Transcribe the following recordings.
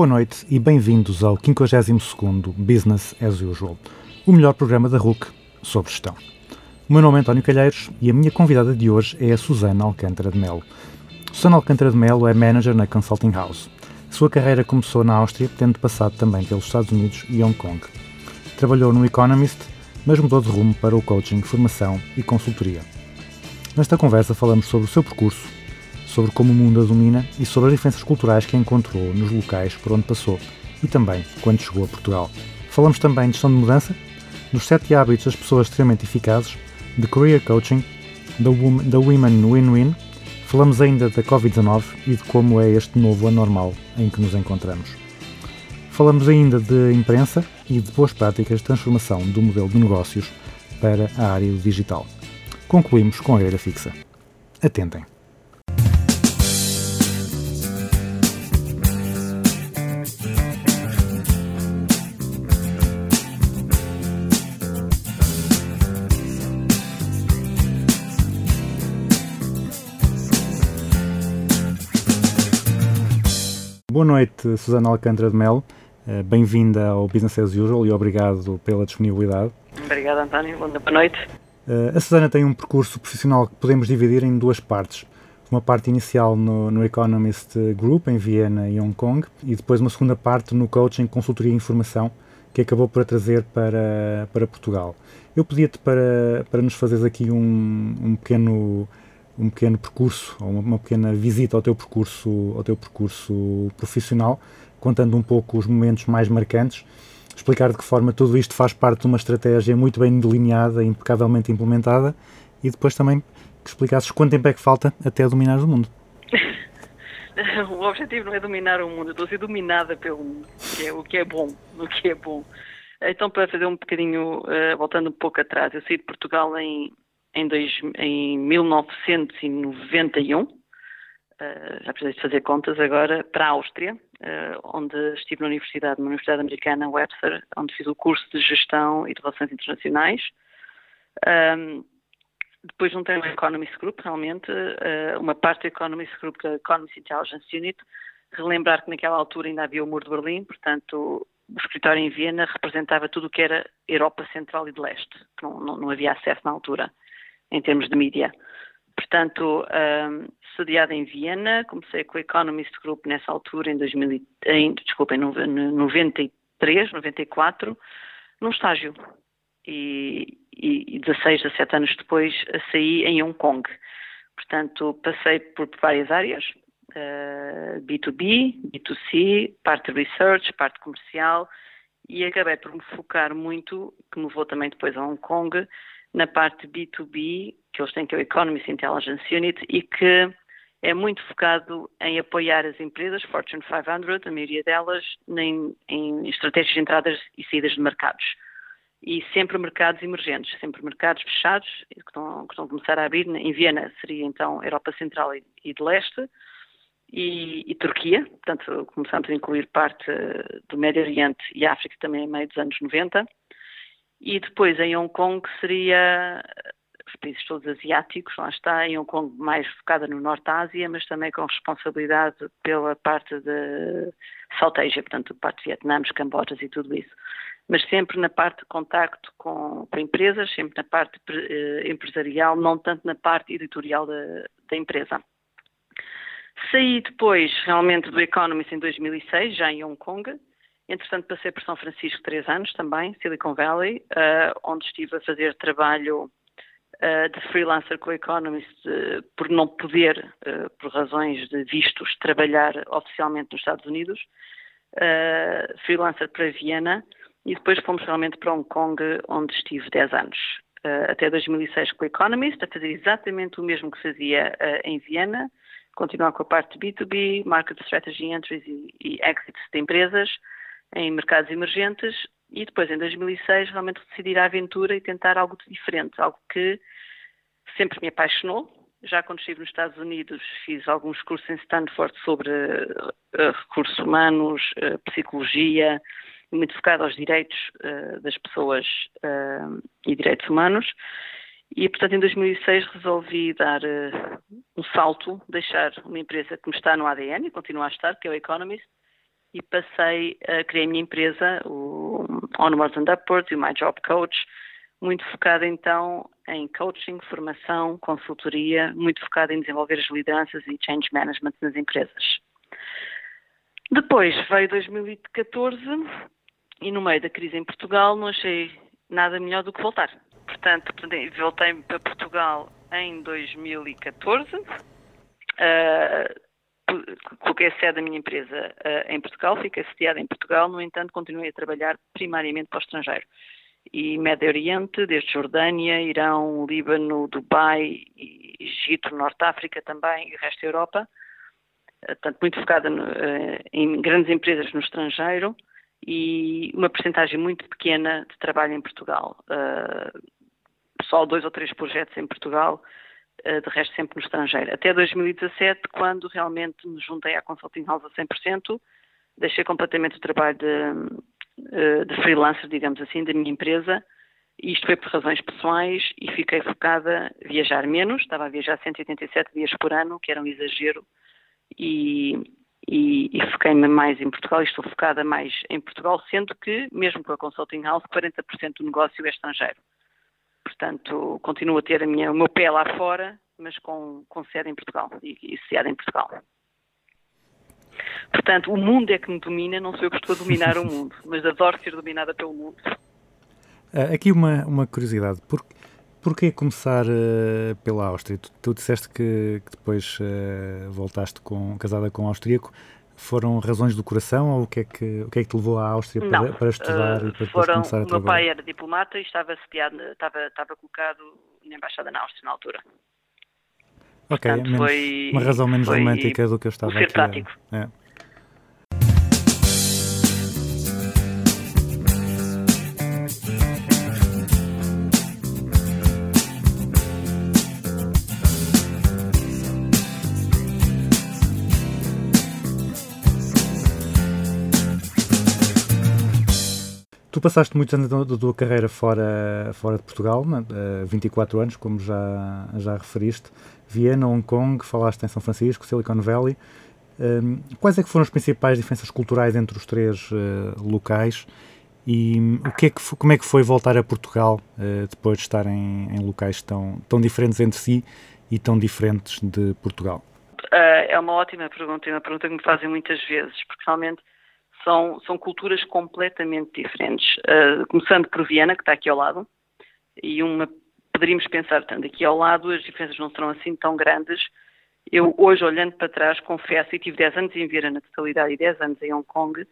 Boa noite e bem-vindos ao 52º Business as Usual, o melhor programa da RUC sobre gestão. O meu nome é António Calheiros e a minha convidada de hoje é a Susana Alcântara de Melo. Susana Alcântara de Melo é manager na Consulting House. Sua carreira começou na Áustria, tendo passado também pelos Estados Unidos e Hong Kong. Trabalhou no Economist, mas mudou de rumo para o coaching, formação e consultoria. Nesta conversa falamos sobre o seu percurso, sobre como o mundo a domina e sobre as diferenças culturais que encontrou nos locais por onde passou e também quando chegou a Portugal. Falamos também de gestão de mudança, dos sete hábitos das pessoas extremamente eficazes, de career coaching, da, wom- da Women Win-Win, falamos ainda da Covid-19 e de como é este novo anormal em que nos encontramos. Falamos ainda de imprensa e de boas práticas de transformação do modelo de negócios para a área do digital. Concluímos com a grelha fixa. Atentem. Boa noite, Susana Alcântara de Melo. Eh, Bem-vinda ao Business as Usual e obrigado pela disponibilidade. Obrigada, António. Boa boa noite. Eh, a Susana tem um percurso profissional que podemos dividir em duas partes. Uma parte inicial no, no Economist Group, em Viena e Hong Kong, e depois uma segunda parte no coaching, consultoria e informação, que acabou por a trazer para, para Portugal. Eu pedia-te para, para nos fazeres aqui um, um pequeno um pequeno percurso, ou uma, uma pequena visita ao teu percurso, ao teu percurso profissional, contando um pouco os momentos mais marcantes, explicar de que forma tudo isto faz parte de uma estratégia muito bem delineada impecavelmente implementada, e depois também que explicasses quanto tempo é que falta até dominar o mundo. O objetivo não é dominar o mundo, estou a ser dominada pelo mundo, que é o que é bom, o que é bom. Então, para fazer um bocadinho, eh, voltando um pouco atrás, eu saí de Portugal em, em, dois, em 1991, eh, já precisei de fazer contas agora, para a Áustria, eh, onde estive na universidade, numa universidade americana, Webster, onde fiz o curso de Gestão e de Relações Internacionais. Depois juntei o Economist Group, realmente, eh, uma parte do Economist Group, que é a Economist Intelligence Unit, relembrar que naquela altura ainda havia o Muro de Berlim, portanto, o escritório em Viena representava tudo o que era Europa Central e de Leste, que não, não, não havia acesso na altura, em termos de mídia. Portanto, um, sediada em Viena, comecei com o Economist Group nessa altura, em, 2000, e- em, desculpa, em nove- no- 93, 94, num estágio. E, e, e 16, 17 anos depois, saí em Hong Kong. Portanto, passei por várias áreas, eh, B2B, B2C, parte research, parte comercial, e acabei por me focar muito, que me levou também depois a Hong Kong, na parte B2B, que eles têm que é o Economist Intelligence Unit, e que é muito focado em apoiar as empresas, Fortune 500, a maioria delas, em, em estratégias de entradas e saídas de mercados. E sempre mercados emergentes, sempre mercados fechados, que estão, que estão a começar a abrir. Em Viena seria então Europa Central e, de Leste, e, e Turquia, portanto começamos a incluir parte do Médio Oriente e África também em meio dos anos 90. E depois em Hong Kong seria os países todos asiáticos, lá está, em Hong Kong mais focada no Norte da Ásia, mas também com responsabilidade pela parte de South Asia, portanto, parte de Vietnã, Cambojas e tudo isso. Mas sempre na parte de contacto com, com empresas, sempre na parte eh, empresarial, não tanto na parte editorial da, da empresa. Saí depois, realmente, do Economist em 2006, já em Hong Kong. Entretanto, passei por São Francisco três anos também, Silicon Valley, uh, onde estive a fazer trabalho uh, de freelancer com o Economist uh, por não poder, por razões de vistos, trabalhar oficialmente nos Estados Unidos. freelancer para Viena e depois fomos realmente para Hong Kong, onde estive 10 anos. até 2006 com o Economist, a fazer exatamente o mesmo que fazia em Viena, continuar com a parte de B2B, Market Strategy Entries e, e Exits de empresas em mercados emergentes e depois, em 2006, realmente decidir a aventura e tentar algo diferente, algo que sempre me apaixonou. Já quando estive nos Estados Unidos, fiz alguns cursos em Stanford sobre uh, recursos humanos, uh, psicologia, muito focado aos direitos uh, das pessoas e direitos humanos. E, portanto, em 2006 resolvi dar um salto, deixar uma empresa que me está no ADN e continua a estar, que é o Economist, e passei a criar a minha empresa, o Onwards and Upwards e o My Job Coach, muito focada então em coaching, formação, consultoria, muito focada em desenvolver as lideranças e change management nas empresas. Depois veio 2014 e no meio da crise em Portugal não achei nada melhor do que voltar. Portanto, voltei para Portugal em 2014. Uh, coloquei a sede da minha empresa uh, em Portugal, fiquei sediada em Portugal, no entanto, continuei a trabalhar primariamente para o estrangeiro. E Médio Oriente, desde Jordânia, Irão, Líbano, Dubai, Egito, Norte África também e o resto da Europa. Uh, portanto, muito focada no, uh, em grandes empresas no estrangeiro e uma percentagem muito pequena de trabalho em Portugal. só dois ou três projetos em Portugal eh, de resto sempre no estrangeiro. Até 2017, quando realmente me juntei à Consulting House a 100%, deixei completamente o trabalho de, eh, de freelancer, digamos assim, da minha empresa, isto foi por razões pessoais e fiquei focada a viajar menos, estava a viajar 187 dias por ano, que era um exagero, e, e, e foquei-me mais em Portugal e estou focada mais em Portugal, sendo que, mesmo com a Consulting House, 40% do negócio é estrangeiro. Portanto, continuo a ter a minha, o meu pé lá fora, mas com, com sede em Portugal e, e sede em Portugal. Portanto, o mundo é que me domina, não sou eu que estou a dominar o mundo, mas adoro ser dominada pelo mundo. Uh, aqui uma, uma curiosidade, por, porquê começar uh, pela Áustria? Tu, tu disseste que, que depois uh, voltaste com, casada com um austríaco, foram razões do coração ou o que é que, o que, é que te levou à Áustria para, Não, para estudar uh, e para foram, começar a trabalhar? O meu pai era diplomata e estava sediado, estava, estava colocado na Embaixada na Áustria na altura. Ok, Portanto, menos, foi, uma razão menos romântica do que eu estava a ser prático. É. Tu passaste muitos anos da tua carreira fora, fora de Portugal, 24 né? anos, como já, já referiste. Viena, Hong Kong, falaste em São Francisco, Silicon Valley. Um, quais é que foram as principais diferenças culturais entre os três uh, locais e o que é que, como é que foi voltar a Portugal uh, depois de estar em, em, locais tão, tão diferentes entre si e tão diferentes de Portugal? Uh, é uma ótima pergunta e uma pergunta que me fazem muitas vezes, porque realmente são, são culturas completamente diferentes. Uh, começando por Viena, que está aqui ao lado, e uma poderíamos pensar, tanto aqui ao lado, as diferenças não serão assim tão grandes. Eu, hoje, olhando para trás, confesso, e tive 10 anos em Viena na totalidade e 10 anos em Hong Kong, uh,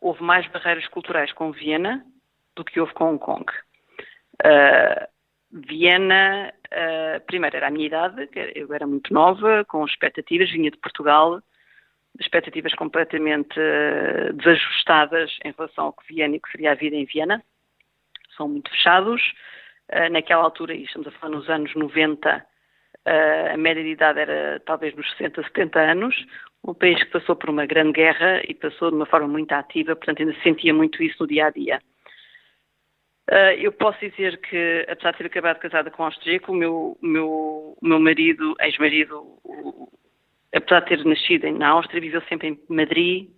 houve mais barreiras culturais com Viena do que houve com Hong Kong. Uh, Viena, uh, primeiro, era a minha idade, eu era muito nova, com expectativas, vinha de Portugal, expectativas completamente uh, desajustadas em relação ao que Viena e que seria a vida em Viena. São muito fechados. Uh, naquela altura, e estamos a falar nos anos 90, uh, eh, a média de idade era talvez nos 60, 70 anos. Um país que passou por uma grande guerra e passou de uma forma muito ativa, portanto ainda sentia muito isso no dia a dia. eu posso dizer que, apesar de ter acabado casada com um austríaco, o meu, meu, meu marido, ex-marido, apesar de ter nascido na Áustria, viveu sempre em Madrid,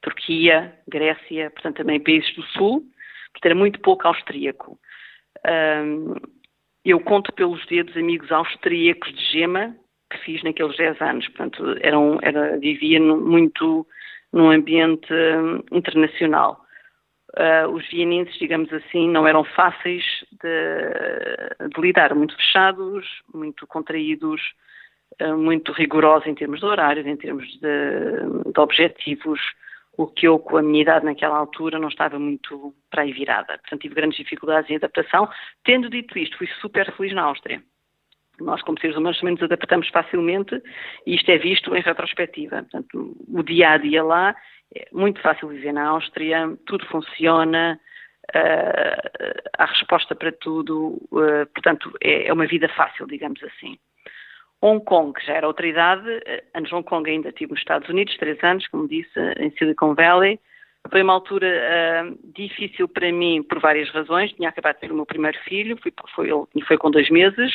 Turquia, Grécia, portanto também países do Sul, portanto era muito pouco austríaco. Um, eu conto pelos dedos amigos austríacos de gema que fiz naqueles 10 anos, portanto eram, era, vivia muito num ambiente um, internacional. Uh, os vienenses, digamos assim, não eram fáceis de, de lidar, muito fechados, muito contraídos, muito rigorosa em termos de horários, em termos de, de, objetivos, o que eu, com a minha idade naquela altura, não estava muito para aí virada. Portanto, tive grandes dificuldades em adaptação. Tendo dito isto, fui super feliz na Áustria. Nós, como seres humanos, também nos adaptamos facilmente e isto é visto em retrospectiva. Portanto, o dia a dia lá é muito fácil viver na Áustria, tudo funciona, uh, há resposta para tudo, uh, portanto, é, é, uma vida fácil, digamos assim. Hong Kong já era outra idade, antes Hong Kong ainda estive nos Estados Unidos, três anos, como disse, em Silicon Valley. Foi uma altura uh, difícil para mim por várias razões. Tinha acabado de ter o meu primeiro filho, fui, foi, ele foi com dois meses.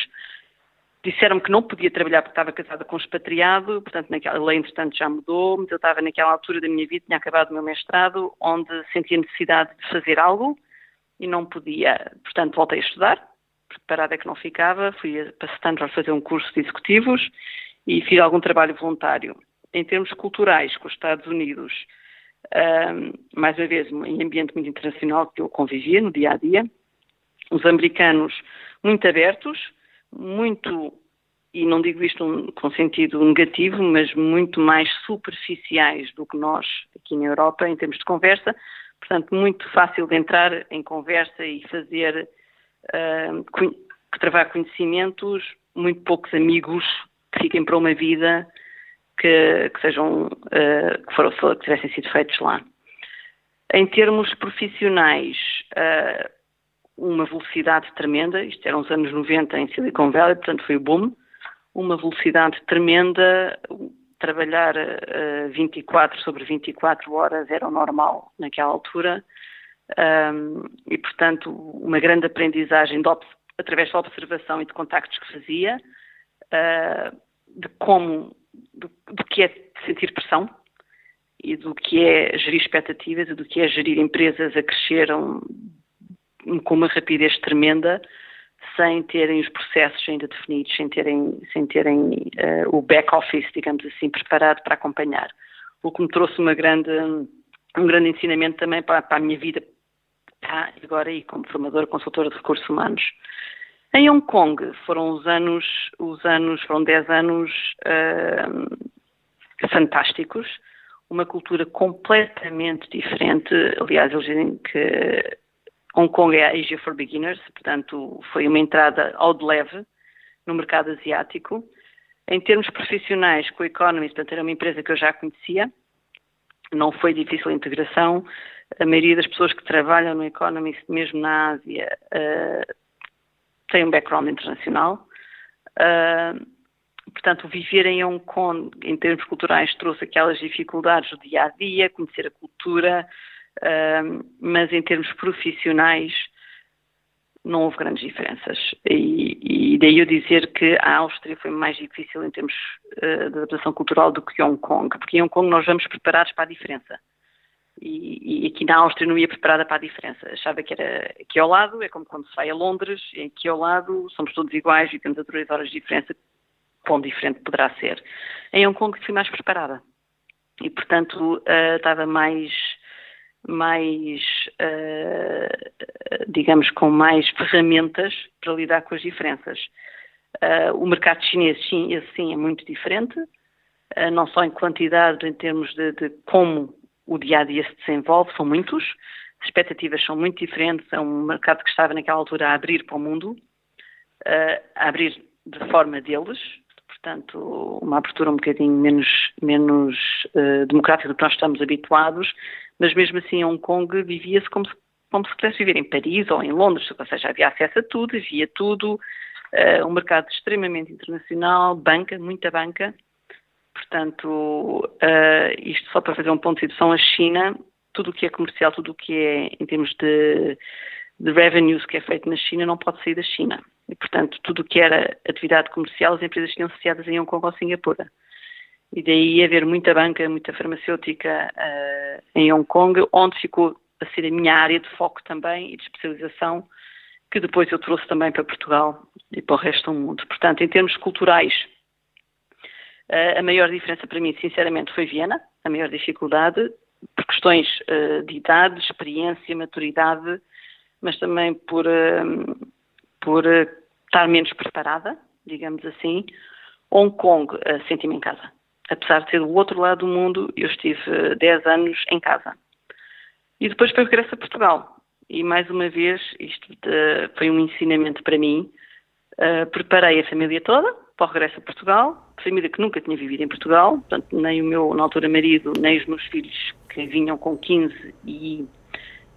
Disseram-me que não podia trabalhar porque estava casada com um expatriado, portanto, naquela lei, entretanto, já mudou, mas eu estava naquela altura da minha vida, tinha acabado o meu mestrado, onde sentia necessidade de fazer algo e não podia. Portanto, voltei a estudar, preparada que não ficava, fui para Stanford fazer um curso de executivos e fiz algum trabalho voluntário. Em termos culturais, com os Estados Unidos, um, mais uma vez, em ambiente muito internacional que eu convivia no dia a dia, os americanos muito abertos, muito, e não digo isto com sentido negativo, mas muito mais superficiais do que nós aqui na Europa em termos de conversa, portanto, muito fácil de entrar em conversa e fazer, uh, travar conhecimentos, muito poucos amigos que fiquem para uma vida que, que sejam, uh, que, foram, que tivessem sido feitos lá. Em termos profissionais, uh, uma velocidade tremenda, isto eram os anos 90 em Silicon Valley, portanto foi o boom, uma velocidade tremenda, trabalhar uh, 24 sobre 24 horas era o normal naquela altura, um, e portanto uma grande aprendizagem de, através da observação e de contactos que fazia, uh, de como do, do que é sentir pressão e do que é gerir expectativas e do que é gerir empresas a crescer com uma rapidez tremenda sem terem os processos ainda definidos, sem terem, sem terem uh, o back-office, digamos assim, preparado para acompanhar. O que me trouxe uma grande, um grande ensinamento também para, para a minha vida tá, agora aí como formadora, consultora de recursos humanos. Em Hong Kong foram os anos, os anos foram 10 anos uh, fantásticos, uma cultura completamente diferente. Aliás, eles dizem que Hong Kong é a Asia for Beginners, portanto, foi uma entrada ao de leve no mercado asiático. Em termos profissionais, com a Economist, portanto, era uma empresa que eu já conhecia, não foi difícil a integração. A maioria das pessoas que trabalham no Economist, mesmo na Ásia, uh, tem um background internacional. Uh, portanto, viver em Hong Kong, em termos culturais, trouxe aquelas dificuldades do dia a dia, conhecer a cultura, uh, mas em termos profissionais não houve grandes diferenças. E, e, daí eu dizer que a Áustria foi mais difícil em termos de adaptação cultural do que Hong Kong, porque em Hong Kong nós vamos preparados para a diferença e, e, aqui na Áustria não ia preparada para a diferença. Achava que era aqui ao lado, é como quando se vai a Londres, e aqui ao lado somos todos iguais e temos a três horas de diferença, quão diferente poderá ser. Em Hong Kong fui mais preparada e, portanto, uh, estava mais, mais uh, digamos, com mais ferramentas para lidar com as diferenças. Uh, o mercado chinês, sim, esse sim é muito diferente, não só em quantidade, em termos de, de como o dia a dia se desenvolve, são muitos, as expectativas são muito diferentes, é um mercado que estava naquela altura a abrir para o mundo, uh, a abrir de forma deles, portanto, uma abertura um bocadinho menos, menos uh, democrática do que nós estamos habituados, mas mesmo assim Hong Kong vivia-se como se, como se pudesse viver em Paris ou em Londres, ou seja, havia acesso a tudo, havia tudo, uh, um mercado extremamente internacional, banca, muita banca, Portanto, uh, isto só para fazer um ponto de situação, a China, tudo o que é comercial, tudo o que é em termos de, de revenues que é feito na China não pode sair da China. E, portanto, tudo o que era atividade comercial, as empresas tinham associadas em Hong Kong ou Singapura. E daí haver muita banca, muita farmacêutica uh, em Hong Kong, onde ficou a ser a minha área de foco também e de especialização, que depois eu trouxe também para Portugal e para o resto do mundo. Portanto, em termos culturais, a maior diferença para mim, sinceramente, foi Viena, a maior dificuldade, por questões uh, de idade, experiência, maturidade, mas também por, uh, por uh, estar menos preparada, digamos assim. Hong Kong, senti-me em casa. Apesar de ser do outro lado do mundo, eu estive 10 anos em casa. E depois foi o regresso a Portugal. E mais uma vez, isto foi um ensinamento para mim, Uh, preparei a família toda para o regresso a Portugal, família que nunca tinha vivido em Portugal, portanto, nem o meu, na altura, marido, nem os meus filhos, que vinham com 15 e,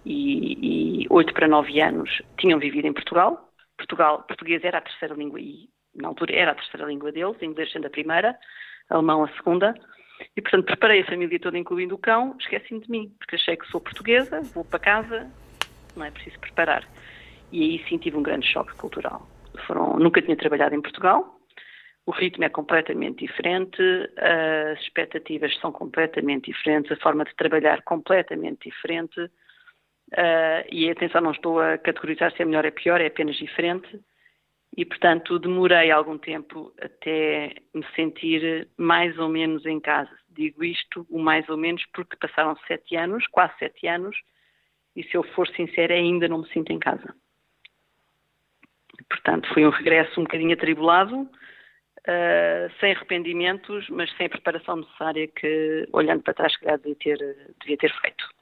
e, e 8 para 9 anos, tinham vivido em Portugal. Portugal. Português era a terceira língua e, na altura, era a terceira língua deles, inglês sendo a primeira, alemão a segunda. E, portanto, preparei a família toda, incluindo o cão, esqueci-me de mim, porque achei que sou portuguesa, vou para casa, não é preciso preparar. E aí sim tive um grande choque cultural. Foram, nunca tinha trabalhado em Portugal, o ritmo é completamente diferente, as expectativas são completamente diferentes, a forma de trabalhar completamente diferente. Uh, e atenção, não estou a categorizar se é melhor ou é pior, é apenas diferente. E, portanto, demorei algum tempo até me sentir mais ou menos em casa. Digo isto, o mais ou menos, porque passaram sete anos, quase sete anos, e se eu for sincera, ainda não me sinto em casa. Portanto, foi um regresso um bocadinho atribulado, uh, sem arrependimentos, mas sem a preparação necessária que, olhando para trás, devia ter, devia ter feito.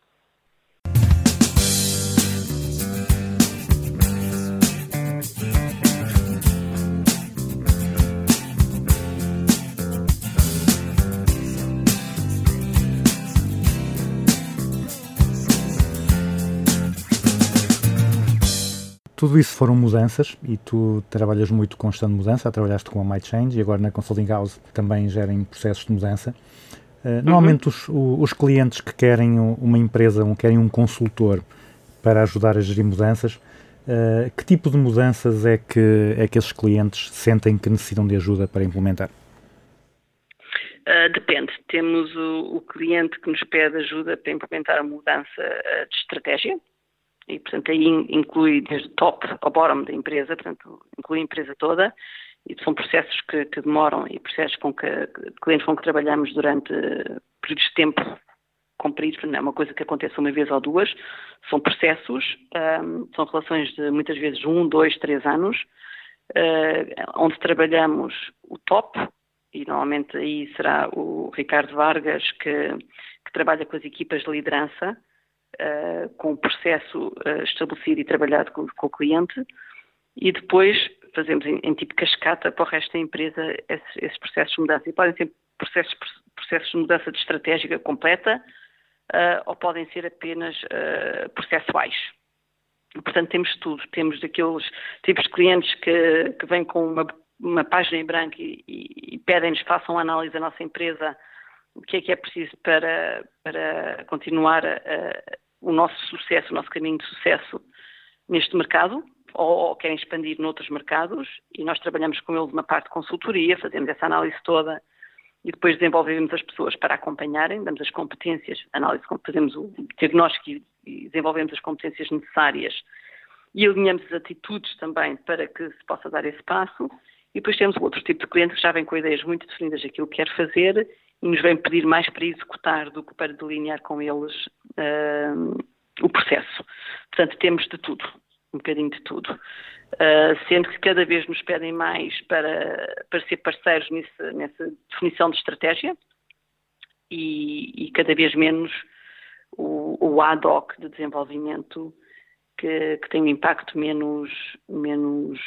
Tudo isso foram mudanças e tu trabalhas muito com gestão de mudança, trabalhaste com a MyChange e agora na Consulting House também gerem processos de mudança. Uh, normalmente uhum. os, os, clientes que querem uma empresa, um, querem um consultor para ajudar a gerir mudanças, uh, que tipo de mudanças é que, é que esses clientes sentem que necessitam de ajuda para implementar? Uh, depende. Temos o, o, cliente que nos pede ajuda para implementar a mudança de estratégia, e, portanto, aí inclui desde top ao bottom da empresa, portanto, inclui a empresa toda, e são processos que, que demoram e processos com que, clientes com que trabalhamos durante períodos de tempo compridos, não é uma coisa que acontece uma vez ou duas, são processos, um, são relações de muitas vezes um, dois, três anos, uh, onde trabalhamos o top, e normalmente aí será o Ricardo Vargas que, que trabalha com as equipas de liderança, uh, com o processo uh, estabelecido e trabalhado com, com, o cliente e depois fazemos em, em, tipo cascata para o resto da empresa esses, esses, processos de mudança. E podem ser processos, processos de mudança de estratégica completa uh, ou podem ser apenas processuais. Portanto, temos tudo. Temos daqueles tipos de clientes que, que vêm com uma, uma página em branco e, e, e pedem-nos que façam análise da nossa empresa o que é que é preciso para, para continuar a, a, o nosso sucesso, o nosso caminho de sucesso neste mercado, ou, ou, querem expandir noutros mercados, e nós trabalhamos com eles uma parte de consultoria, fazemos essa análise toda e depois desenvolvemos as pessoas para acompanharem, damos as competências, análise, fazemos o diagnóstico e desenvolvemos as competências necessárias e alinhamos as atitudes também para que se possa dar esse passo. E depois temos outro tipo de cliente que já vem com ideias muito definidas daquilo que quer fazer e nos vem pedir mais para executar do que para delinear com eles uh, o processo. Portanto, temos de tudo, um bocadinho de tudo. Uh, sendo que cada vez nos pedem mais para, para ser parceiros nesse, nessa definição de estratégia e, e cada vez menos o, o, ad hoc de desenvolvimento que, que tem um impacto menos, menos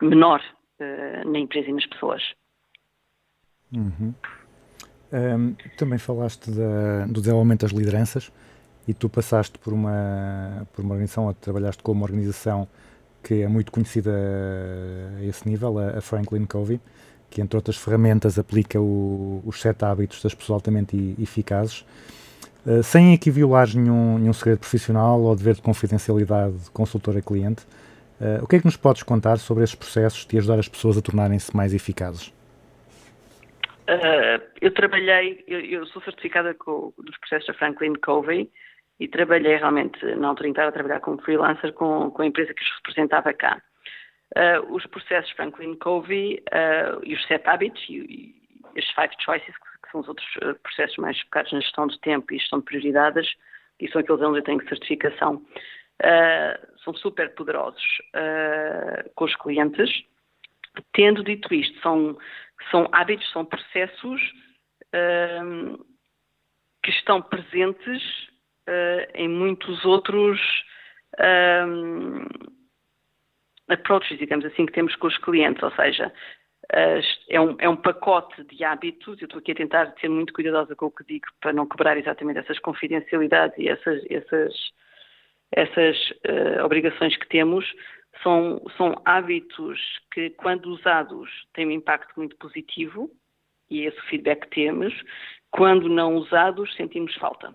menor uh, na empresa e nas pessoas. Uhum. Um, também falaste da, do desenvolvimento das lideranças e tu passaste por uma, por uma organização, ou trabalhaste com uma organização que é muito conhecida a esse nível, a, Franklin Covey, que entre outras ferramentas aplica o, os sete hábitos das pessoas altamente eficazes, uh, sem aqui violares nenhum, nenhum segredo profissional ou dever de confidencialidade de consultor a cliente. Uh, o que é que nos podes contar sobre esses processos de ajudar as pessoas a tornarem-se mais eficazes? Uh, eu trabalhei, eu, eu, sou certificada com, dos processos da Franklin Covey e trabalhei realmente, na altura em que estava a trabalhar como freelancer com, com a empresa que os representava cá. Uh, os processos Franklin Covey uh, e os sete hábitos e, e five choices, que são os outros processos mais focados na gestão de tempo e gestão de prioridades, e são aqueles onde eu tenho certificação, são super poderosos com os clientes. Tendo dito isto, são são hábitos, são processos uh, que estão presentes uh, em muitos outros uh, approaches, digamos assim, que temos com os clientes, ou seja, é um, é um pacote de hábitos, eu estou aqui a tentar ser muito cuidadosa com o que digo para não quebrar exatamente essas confidencialidades e essas, essas, essas uh, obrigações que temos, são, são hábitos que, quando usados, têm um impacto muito positivo, e esse feedback temos, quando não usados, sentimos falta.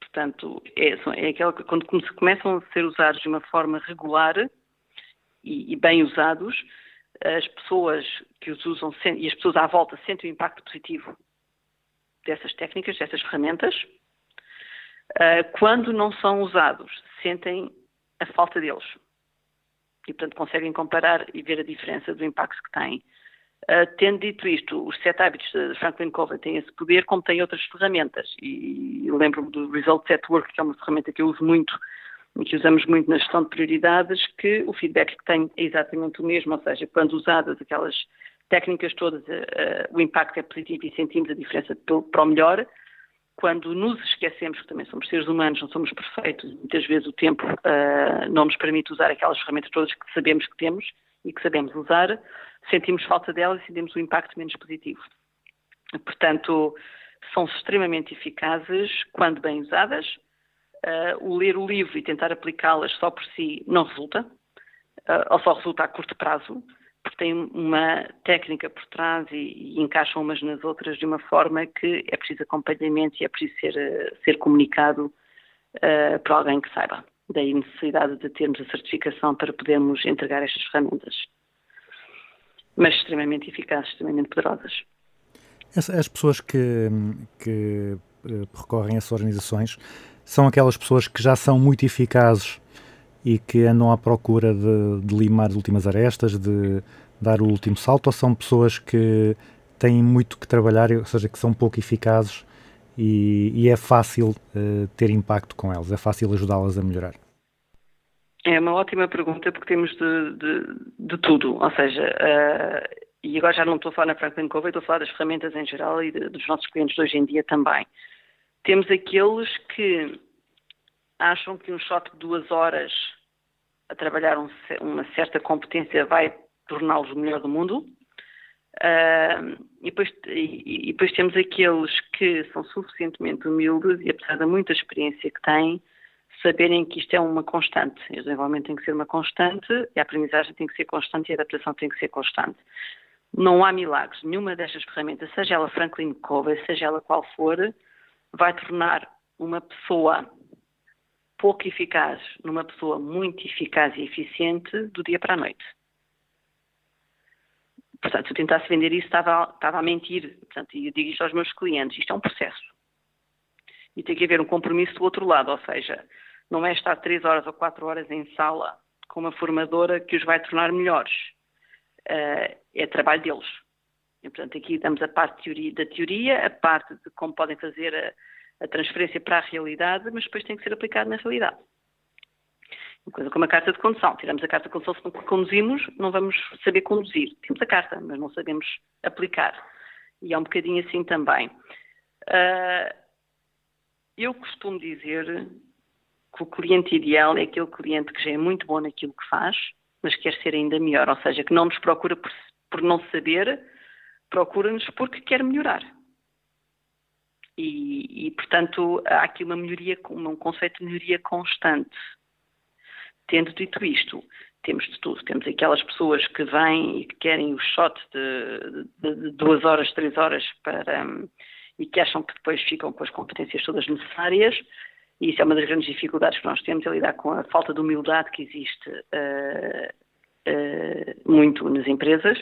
Portanto, é, é aquela, quando começam a ser usados de uma forma regular e, e bem usados, as pessoas que os usam e as pessoas à volta sentem o impacto positivo dessas técnicas, dessas ferramentas. Uh, quando não são usados, sentem a falta deles. E, portanto, conseguem comparar e ver a diferença do impacto que têm. Uh, tendo dito isto, os sete hábitos de Franklin Covey têm esse poder, como têm outras ferramentas. E lembro-me do Result Set Work, que é uma ferramenta que eu uso muito e que usamos muito na gestão de prioridades, que o feedback que tem é exatamente o mesmo, ou seja, quando usadas aquelas técnicas todas, uh, o impacto é positivo e sentimos a diferença para o melhor. Quando nos esquecemos que também somos seres humanos, não somos perfeitos, muitas vezes o tempo uh, não nos permite usar aquelas ferramentas todas que sabemos que temos e que sabemos usar, sentimos falta delas e sentimos o impacto menos positivo. Portanto, são extremamente eficazes quando bem usadas, uh, o ler o livro e tentar aplicá-las só por si não resulta, uh, ou só resulta a curto prazo, porque tem uma técnica por trás e, e, encaixam umas nas outras de uma forma que é preciso acompanhamento e é preciso ser, uh, ser comunicado uh, para alguém que saiba. Daí a necessidade de termos a certificação para podermos entregar estas ferramentas. Mas extremamente eficazes, extremamente poderosas. As pessoas que, que recorrem a essas organizações são aquelas pessoas que já são muito eficazes e que andam à procura de, de limar as últimas arestas, de dar o último salto, ou são pessoas que têm muito que trabalhar, ou seja, que são pouco eficazes e, e é fácil uh, ter impacto com elas, é fácil ajudá-las a melhorar? É uma ótima pergunta porque temos de, de, de tudo, ou seja, uh, e agora já não estou a falar na Franklin Covey, estou a falar das ferramentas em geral e de, dos nossos clientes de hoje em dia também. Temos aqueles que acham que um shot de duas horas a trabalhar um, uma certa competência vai torná-los o melhor do mundo. Uh, e, depois, e, e, depois, temos aqueles que são suficientemente humildes e, apesar da muita experiência que têm, saberem que isto é uma constante. O desenvolvimento tem que ser uma constante, a aprendizagem tem que ser constante e a adaptação tem que ser constante. Não há milagres. Nenhuma destas ferramentas, seja ela Franklin Covey, seja ela qual for, vai tornar uma pessoa pouco eficaz numa pessoa muito eficaz e eficiente do dia para a noite. Portanto, se eu tentasse vender isso, estava, estava a mentir. Portanto, eu digo isto aos meus clientes: isto é um processo. E tem que haver um compromisso do outro lado, ou seja, não é estar três horas ou quatro horas em sala com uma formadora que os vai tornar melhores. Uh, é trabalho deles. E, portanto, aqui damos a parte teoria, da teoria, a parte de como podem fazer a, a, transferência para a realidade, mas depois tem que ser aplicado na realidade. Uma coisa como a carta de condução. Tiramos a carta de condução, se não conduzimos, não vamos saber conduzir. Temos a carta, mas não sabemos aplicar. E é um bocadinho assim também. Uh, eu costumo dizer que o cliente ideal é aquele cliente que já é muito bom naquilo que faz, mas quer ser ainda melhor, ou seja, que não nos procura por, por não saber, procura-nos porque quer melhorar. E, e, portanto, há aqui uma melhoria, um conceito de melhoria constante. Tendo dito isto, temos de tudo. Temos aquelas pessoas que vêm e que querem o shot de, de, de duas horas, três horas para, um, e que acham que depois ficam com as competências todas necessárias. E isso é uma das grandes dificuldades que nós temos, é lidar com a falta de humildade que existe uh, uh, muito nas empresas.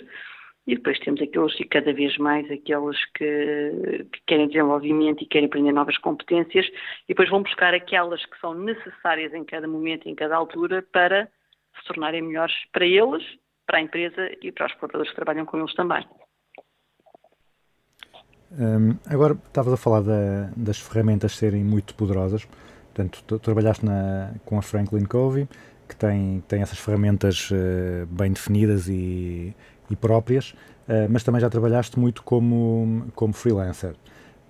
E depois temos aqueles, e cada vez mais aqueles que, que, querem desenvolvimento e querem aprender novas competências, e depois vão buscar aquelas que são necessárias em cada momento, em cada altura, para se tornarem melhores para eles, para a empresa e para os colaboradores que trabalham com eles também. Um, agora, estavas a falar da, das ferramentas serem muito poderosas. Portanto, tu, trabalhaste na, com a Franklin Covey, que tem, tem essas ferramentas uh, bem definidas e, e próprias, uh, mas também já trabalhaste muito como, como freelancer.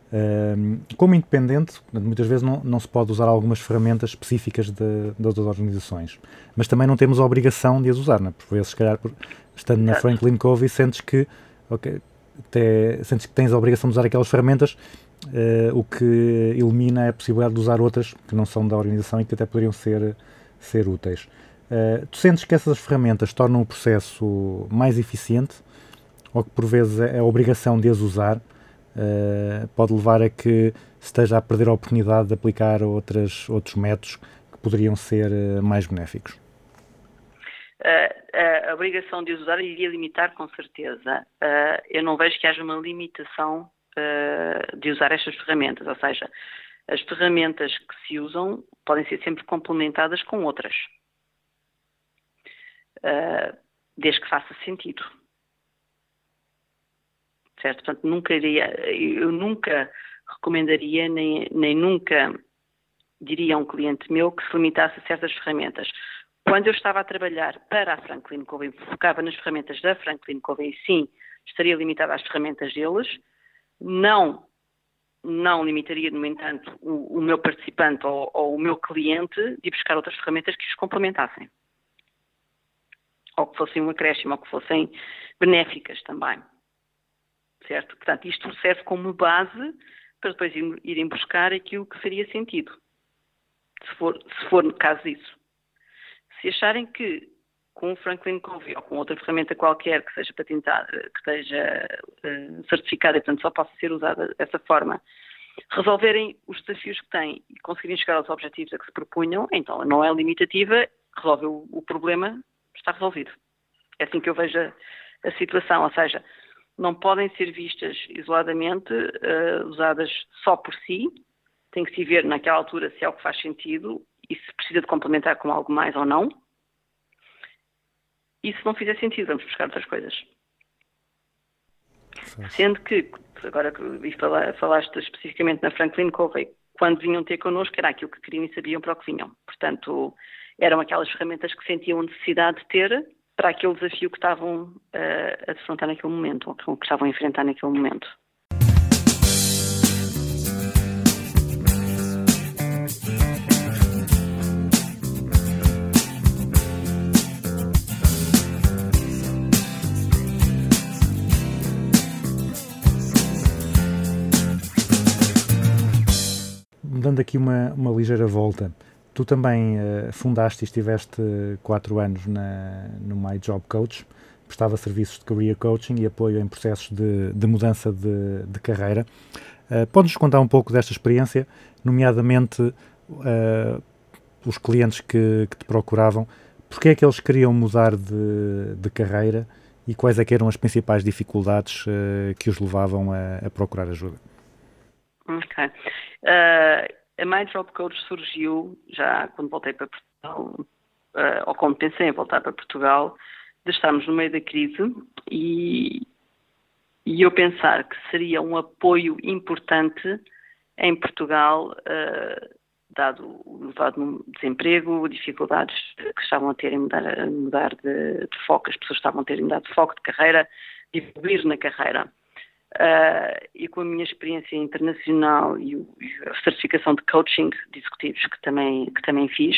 Uh, como independente, muitas vezes não, não se pode usar algumas ferramentas específicas de, outras organizações, mas também não temos a obrigação de as usar, não é? por vezes, se calhar, por, estando na. Franklin Covey, sentes que, ok, até, sentes que tens a obrigação de usar aquelas ferramentas, eh, o que elimina a possibilidade de usar outras que não são da organização e que até poderiam ser, ser úteis. Eh, tu sentes que essas ferramentas tornam o processo mais eficiente ou que por vezes a, obrigação de as usar eh, pode levar a que se esteja a perder a oportunidade de aplicar outras, outros métodos que poderiam ser eh, mais benéficos? a, obrigação de os usar iria limitar com certeza. Uh, eu não vejo que haja uma limitação uh, de usar estas ferramentas, ou seja, as ferramentas que se usam podem ser sempre complementadas com outras, uh, desde que faça sentido. Certo? Portanto, nunca iria, eu nunca recomendaria, nem, nem nunca diria a um cliente meu que se limitasse a certas ferramentas. Quando eu estava a trabalhar para a Franklin Covey, focava nas ferramentas da Franklin Covey, sim, estaria limitada às ferramentas deles. Não, não limitaria, no entanto, o, o meu participante ou, ou, o meu cliente de buscar outras ferramentas que os complementassem. Ou que fossem um acréscimo, ou que fossem benéficas também. Certo? Portanto, isto serve como base para depois irem buscar aquilo que faria sentido. Se for, se for no caso disso. Se acharem que com o Franklin Covey ou com outra ferramenta qualquer que seja patentada, que esteja uh, certificada e, portanto, só possa ser usada dessa forma, resolverem os desafios que têm e conseguirem chegar aos objetivos a que se propunham, então não é limitativa, resolve o, o problema, está resolvido. É assim que eu vejo a, a, situação, ou seja, não podem ser vistas isoladamente, uh, usadas só por si, tem que se ver naquela altura se é o que faz sentido e se precisa de complementar com algo mais ou não. E se não fizer sentido, vamos buscar outras coisas. Sim. Sendo que, agora que falaste especificamente na Franklin Covey, quando vinham ter connosco era aquilo que queriam e sabiam para o que vinham. Portanto, eram aquelas ferramentas que sentiam necessidade de ter para aquele desafio que estavam uh, a defrontar naquele momento, ou que estavam a enfrentar naquele momento. dando aqui uma, uma ligeira volta, tu também uh, fundaste e estiveste quatro anos na, no My Job Coach, prestava serviços de career coaching e apoio em processos de, de mudança de, de carreira. Uh, Podes-nos contar um pouco desta experiência, nomeadamente uh, os clientes que, que, te procuravam, porque é que eles queriam mudar de, de carreira e quais é eram as principais dificuldades que os levavam a, a procurar ajuda? Ok. Uh, a Job Coach surgiu já quando voltei para Portugal, uh, ou quando pensei em voltar para Portugal, de estarmos no meio da crise e, e eu pensar que seria um apoio importante em Portugal, uh, dado o elevado desemprego, dificuldades que estavam a ter em mudar, mudar de, de foco, as pessoas estavam a ter em mudar de foco de carreira, de evoluir na carreira. Uh, e com a minha experiência internacional e, o, e, a certificação de coaching de executivos que também, que também fiz,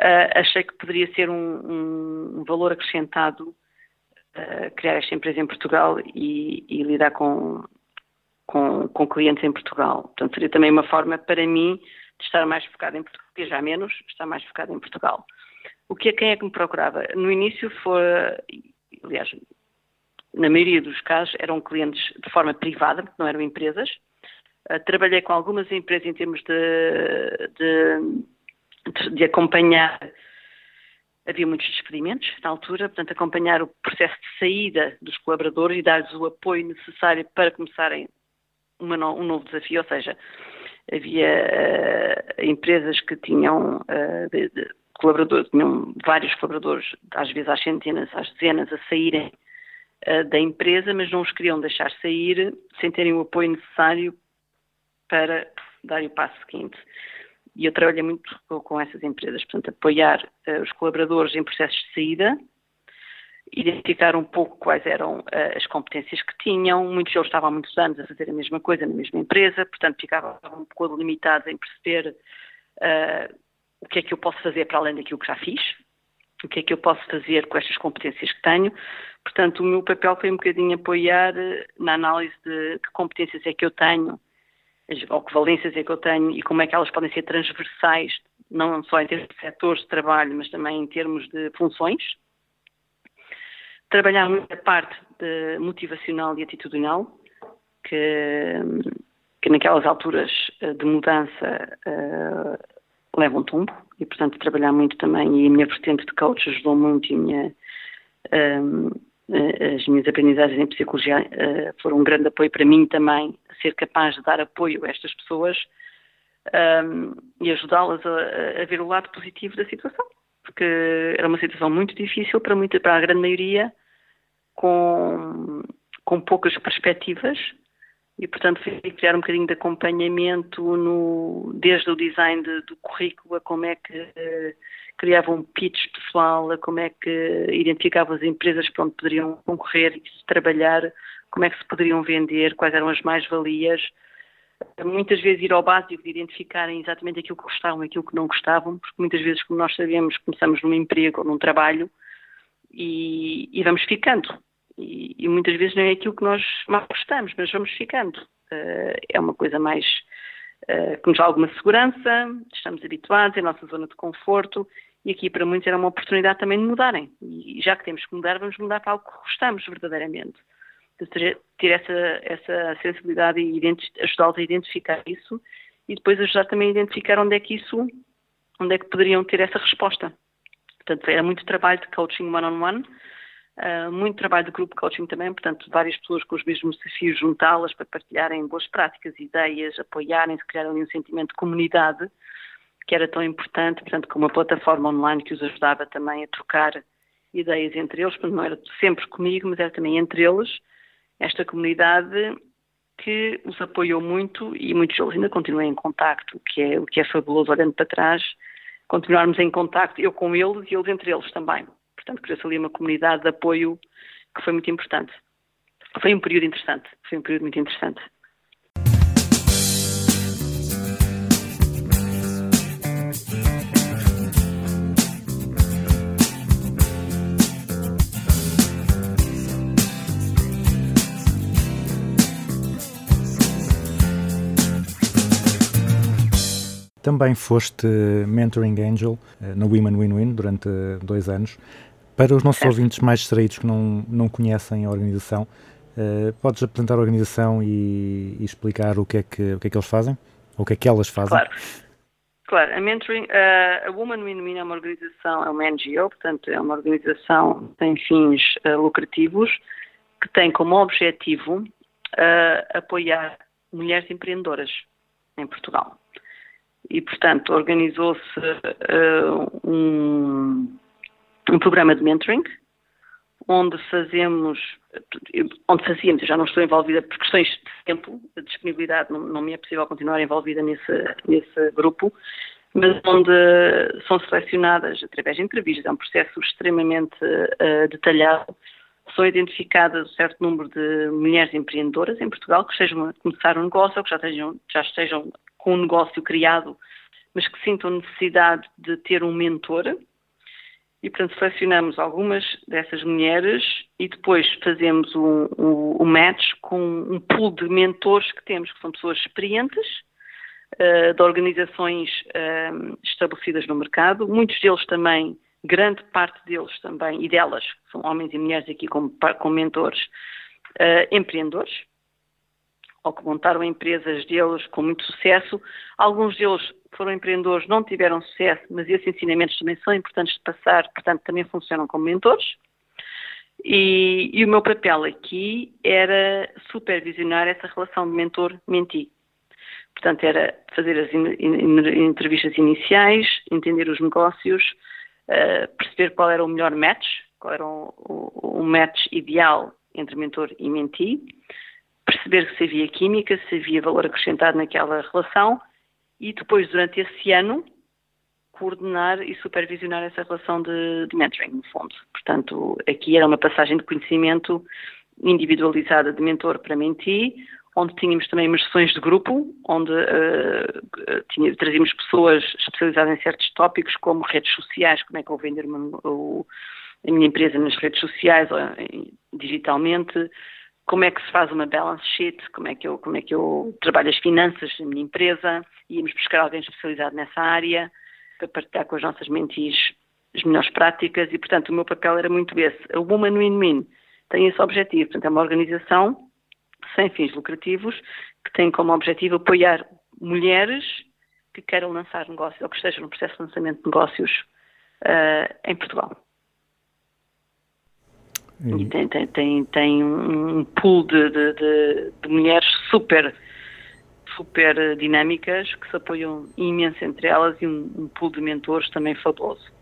uh, achei que poderia ser um, um, valor acrescentado uh, criar esta empresa em Portugal e, e lidar com, com, com, clientes em Portugal. Portanto, seria também uma forma para mim de estar mais focado em Portugal, viajar menos, estar mais focado em Portugal. O que é quem é que me procurava? No início foi, aliás, na maioria dos casos, eram clientes de forma privada, porque não eram empresas. Uh, trabalhei com algumas empresas em termos de, de, de, acompanhar. Havia muitos despedimentos na altura, portanto, acompanhar o processo de saída dos colaboradores e dar-lhes o apoio necessário para começarem uma um novo desafio. Ou seja, havia uh, empresas que tinham uh, de colaboradores, tinham vários colaboradores, às vezes às centenas, às dezenas, a saírem da empresa, mas não os queriam deixar sair sem terem o apoio necessário para dar o passo seguinte. E eu trabalhei muito com essas empresas, portanto, apoiar uh, os colaboradores em processos de saída, identificar um pouco quais eram uh, as competências que tinham. Muitos deles estavam há muitos anos a fazer a mesma coisa na mesma empresa, portanto ficavam um pouco limitados em perceber uh, o que é que eu posso fazer para além daquilo que já fiz, o que é que eu posso fazer com estas competências que tenho. Portanto, o meu papel foi um bocadinho apoiar uh, na análise de que competências é que eu tenho, ou que valências é que eu tenho e como é que elas podem ser transversais, não só em termos de setores de trabalho, mas também em termos de funções trabalhar muito a parte de motivacional e atitudinal, que, que naquelas alturas eh, de mudança levam um tombo, e portanto trabalhar muito também, e a minha vertente de coach ajudou muito, e minha, um, eh, as minhas aprendizagens em psicologia uh, foram um grande apoio para mim também, ser capaz de dar apoio a estas pessoas um, e ajudá-las a, a ver o lado positivo da situação. Porque era uma situação muito difícil para, muita, para a grande maioria com, com poucas perspectivas e, portanto, fui criar um bocadinho de acompanhamento no, desde o design de, do currículo a como é que uh, criava um pitch pessoal, a como é que identificava as empresas para onde poderiam concorrer e trabalhar, como é que se poderiam vender, quais eram as mais-valias. Muitas vezes ir ao básico de identificarem exatamente aquilo que gostavam e aquilo que não gostavam, porque muitas vezes, como nós sabemos, começamos num emprego ou num trabalho e, e vamos ficando. E, e, muitas vezes não é aquilo que nós mais gostamos, mas vamos ficando. Uh, é uma coisa mais uh, que nos dá alguma segurança, estamos habituados, é a nossa zona de conforto e aqui para muitos era uma oportunidade também de mudarem. E já que temos que mudar, vamos mudar para algo que gostamos verdadeiramente. Ter, ter essa, essa sensibilidade e ajudá-los a identificar isso e depois ajudar também a identificar onde é que isso, onde é que poderiam ter essa resposta. Portanto, era muito trabalho de coaching one-on-one, -on -one, Uh, muito trabalho de grupo coaching também, portanto, várias pessoas com os mesmos desafios, juntá-las para partilharem boas práticas, ideias, apoiarem-se, criar ali um sentimento de comunidade, que era tão importante, portanto, com uma plataforma online que os ajudava também a trocar ideias entre eles, portanto, não era sempre comigo, mas era também entre eles, esta comunidade que os apoiou muito e muitos deles ainda continuam em contacto, o que é, o que é fabuloso olhando para trás, continuarmos em contacto, eu com eles e eles entre eles também. Portanto, criou-se ali uma comunidade de apoio que foi muito importante. Foi um período interessante, foi um período muito interessante. Também foste Mentoring Angel eh, na Women Win-Win durante dois anos. Para os nossos é. ouvintes mais distraídos que não, não conhecem a organização, uh, podes apresentar a organização e, e, explicar o que, é que, o que é que eles fazem? Ou o que é que elas fazem? Claro. Claro, a Mentoring, uh, a Woman Win Win é uma organização, é uma NGO, portanto é uma organização que tem fins uh, lucrativos, que tem como objetivo uh, apoiar mulheres empreendedoras em Portugal. E, portanto, organizou-se um, um programa de mentoring, onde fazemos, onde fazíamos, eu já não estou envolvida por questões de tempo, de disponibilidade, não, não me é possível continuar envolvida nesse, nesse grupo, mas onde são selecionadas através de entrevistas, é um processo extremamente uh, detalhado, são identificadas um certo número de mulheres empreendedoras em Portugal que estejam a começar um negócio ou que já estejam, já estejam com um negócio criado, mas que sintam necessidade de ter um mentor, e, portanto, selecionamos algumas dessas mulheres e depois fazemos um match com um pool de mentores que temos, que são pessoas experientes, uh, de organizações uh, estabelecidas no mercado, muitos deles também, grande parte deles também, e delas, são homens e mulheres aqui como, como mentores, uh, empreendedores, ou que montaram empresas deles com muito sucesso. Alguns deles foram empreendedores, não tiveram sucesso, mas esses ensinamentos também são importantes de passar, portanto, também funcionam como mentores. E, e o meu papel aqui era supervisionar essa relação de mentor-menti. Portanto, era fazer as in, in, entrevistas iniciais, entender os negócios, uh, perceber qual era o melhor match, qual era o, o, o match ideal entre mentor e menti, perceber se havia química, se havia valor acrescentado naquela relação e depois, durante esse ano, coordenar e supervisionar essa relação de, de mentoring, no fundo. Portanto, aqui era uma passagem de conhecimento individualizada de mentor para mentee, onde tínhamos também umas sessões de grupo, onde uh, tinha, trazíamos pessoas especializadas em certos tópicos, como redes sociais, como é que eu vou vender uma, o, a minha empresa nas redes sociais ou em, digitalmente, como é que se faz uma balance sheet, como é que eu, como é que eu trabalho as finanças da minha empresa, íamos buscar alguém especializado nessa área para partilhar com as nossas mentis as melhores práticas e, portanto, o meu papel era muito esse. A Woman Win-Win tem esse objetivo, portanto, é uma organização sem fins lucrativos que tem como objetivo apoiar mulheres que queiram lançar negócios ou que estejam no processo de lançamento de negócios uh, em Portugal. E tem, tem, tem, tem um pool de, de, de, de, mulheres super, super dinâmicas que se apoiam imenso entre elas e um, um pool de mentores também fabuloso.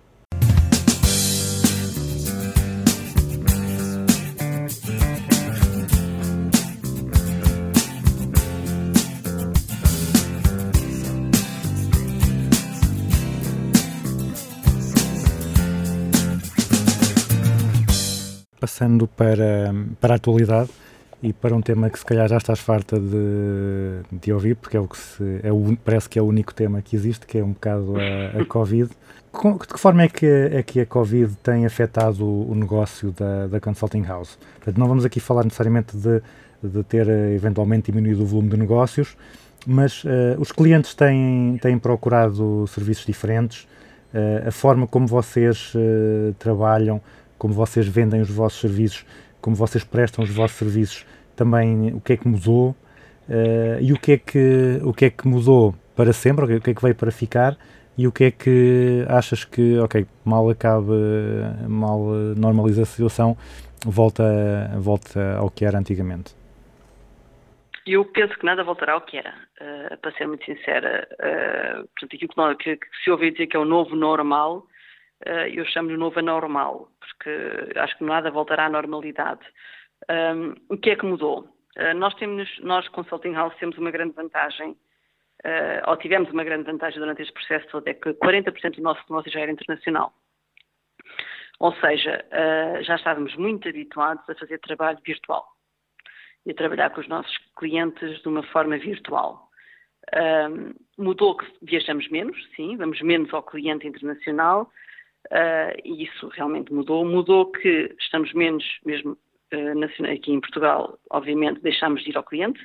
Passando para, para a atualidade e para um tema que se calhar já estás farta de, de ouvir, porque é o que se, é o, parece que é o único tema que existe, que é um bocado a, a Covid. Com, de que forma é que, é que a Covid tem afetado o, o negócio da, da Consulting House? Portanto, não vamos aqui falar necessariamente de, de ter eh, eventualmente diminuído o volume de negócios, mas uh, os clientes têm, têm procurado serviços diferentes, uh, a forma como vocês uh, trabalham como vocês vendem os vossos serviços, como vocês prestam os vossos serviços, também o que é que mudou uh, e o que é que, o que é que mudou para sempre, o que é que veio para ficar e o que é que achas que, ok, mal acabe, mal normaliza a situação, volta, volta ao que era antigamente? Eu penso que nada voltará ao que era, uh, para ser muito sincera. Uh, portanto, aquilo que, que, que se ouve dizer que é o novo normal, eu chamo-lhe novo anormal, porque acho que nada voltará à normalidade. Um, o que é que mudou? Uh, nós temos, nós Consulting House temos uma grande vantagem, uh, ou tivemos uma grande vantagem durante este processo todo, é que 40% do nosso negócio já era internacional. Ou seja, uh, já estávamos muito habituados a fazer trabalho virtual e a trabalhar com os nossos clientes de uma forma virtual. Um, mudou que viajamos menos, sim, vamos menos ao cliente internacional, uh, e isso realmente mudou. Mudou que estamos menos, mesmo uh, aqui em Portugal, obviamente, deixamos de ir ao cliente.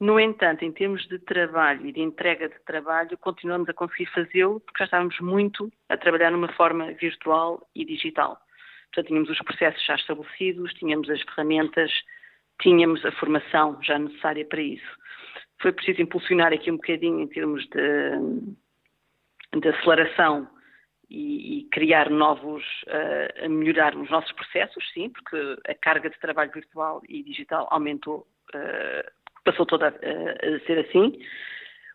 No entanto, em termos de trabalho e de entrega de trabalho, continuamos a conseguir fazê-lo porque já estávamos muito a trabalhar numa forma virtual e digital. Portanto, tínhamos os processos já estabelecidos, tínhamos as ferramentas, tínhamos a formação já necessária para isso. Foi preciso impulsionar aqui um bocadinho em termos de, de aceleração e, e criar novos, uh, melhorar os nossos processos, sim, porque a carga de trabalho virtual e digital aumentou, uh, passou toda a, a, ser assim.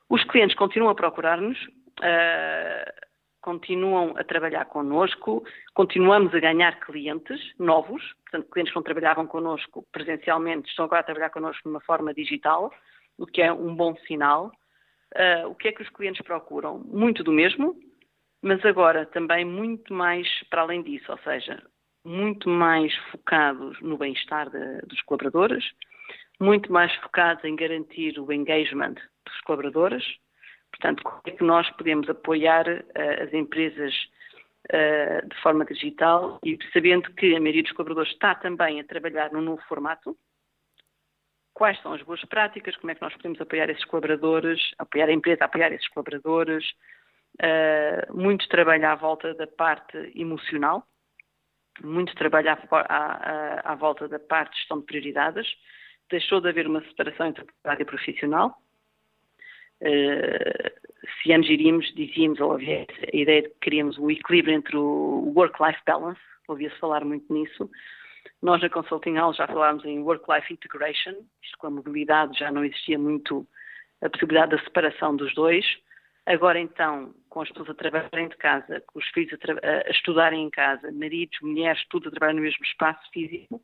Os clientes continuam a procurar-nos, uh, continuam a trabalhar connosco, continuamos a ganhar clientes novos, portanto, clientes que não trabalhavam connosco presencialmente estão agora a trabalhar connosco de uma forma digital, o que é um bom sinal. Uh, o que é que os clientes procuram? Muito do mesmo, mas agora também muito mais para além disso, ou seja, muito mais focados no bem-estar dos colaboradores, muito mais focados em garantir o engagement dos colaboradores. Portanto, como é que nós podemos apoiar uh, as empresas uh, de forma digital e sabendo que a maioria dos colaboradores está também a trabalhar num novo formato, quais são as boas práticas, como é que nós podemos apoiar esses colaboradores, apoiar a empresa, apoiar esses colaboradores, uh, muito trabalho à volta da parte emocional, muito trabalho à, à, à, volta da parte de gestão de prioridades, deixou de haver uma separação entre a área profissional. Uh, se anos iríamos, dizíamos, ou havia a ideia de que queríamos o equilíbrio entre o work-life balance, ouvia-se falar muito nisso. Nós na Consulting House já falámos em work-life integration, isto com a mobilidade já não existia muito a possibilidade da separação dos dois. Agora então, com as pessoas a trabalharem de casa, com os filhos a, a, estudarem em casa, maridos, mulheres, tudo a trabalhar no mesmo espaço físico,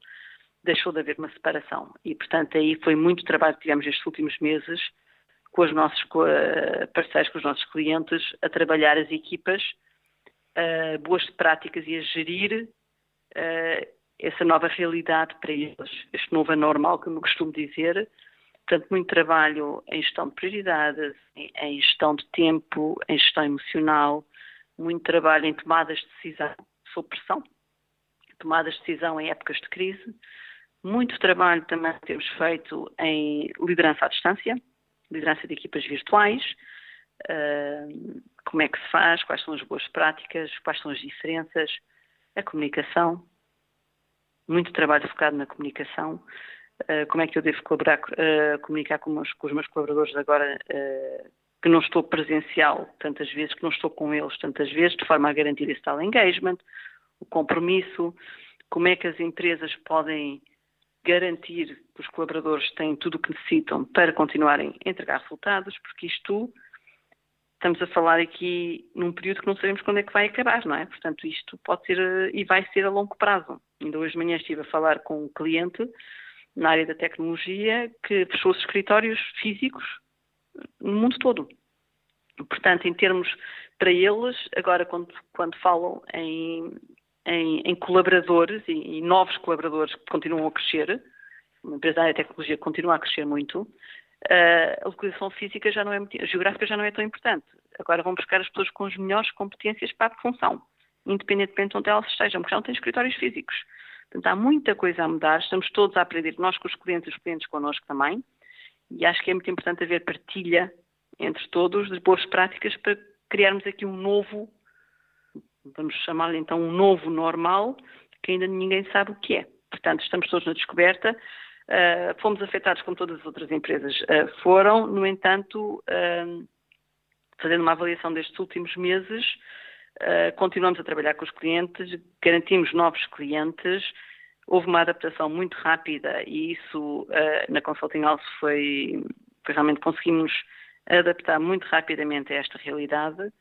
deixou de haver uma separação. E, portanto, aí foi muito trabalho que tivemos estes últimos meses com os nossos co- eh, parceiros, com os nossos clientes, a trabalhar as equipas, eh, boas práticas e a gerir eh, essa nova realidade para eles, este novo anormal, como costumo dizer. Portanto, muito trabalho em gestão de prioridades, em, gestão de tempo, em gestão emocional, muito trabalho em tomadas de decisão sob pressão, tomadas de decisão em épocas de crise, muito trabalho também temos feito em liderança à distância, liderança de equipas virtuais, ah, como é que se faz, quais são as boas práticas, quais são as diferenças, a comunicação, muito trabalho focado na comunicação, como é que eu devo colaborar, ah, comunicar com os, com os meus colaboradores agora ah, que não estou presencial tantas vezes, que não estou com eles tantas vezes, de forma a garantir esse tal engagement, o compromisso, como é que as empresas podem garantir que os colaboradores têm tudo o que necessitam para continuarem a entregar resultados, porque isto estamos a falar aqui num período que não sabemos quando é que vai acabar, não é? Portanto, isto pode ser eh, e vai ser a longo prazo. Ainda hoje de manhã estive a falar com um cliente na área da tecnologia que fechou os escritórios físicos no mundo todo. Portanto, em termos para eles, agora quando, quando falam em, em, em colaboradores e, e novos colaboradores que continuam a crescer, uma empresa da área tecnologia continua a crescer muito, eh, a localização física já não é muito- geográfica já não é tão importante. Agora vão buscar as pessoas com as melhores competências para a função, independentemente de onde elas estejam, porque já não têm escritórios físicos. Portanto, há muita coisa a mudar, estamos todos a aprender, nós com os clientes e os clientes connosco também, e acho que é muito importante haver partilha entre todos de boas práticas para criarmos aqui um novo, vamos chamar-lhe então um novo normal, que ainda ninguém sabe o que é. Portanto, estamos todos na descoberta. Uh, fomos afetados como todas as outras empresas uh, foram, no entanto, uh, fazendo uma avaliação destes últimos meses, uh, continuamos a trabalhar com os clientes, garantimos novos clientes, houve uma adaptação muito rápida e isso uh, na Consulting House foi, foi realmente conseguimos adaptar muito rapidamente a esta realidade.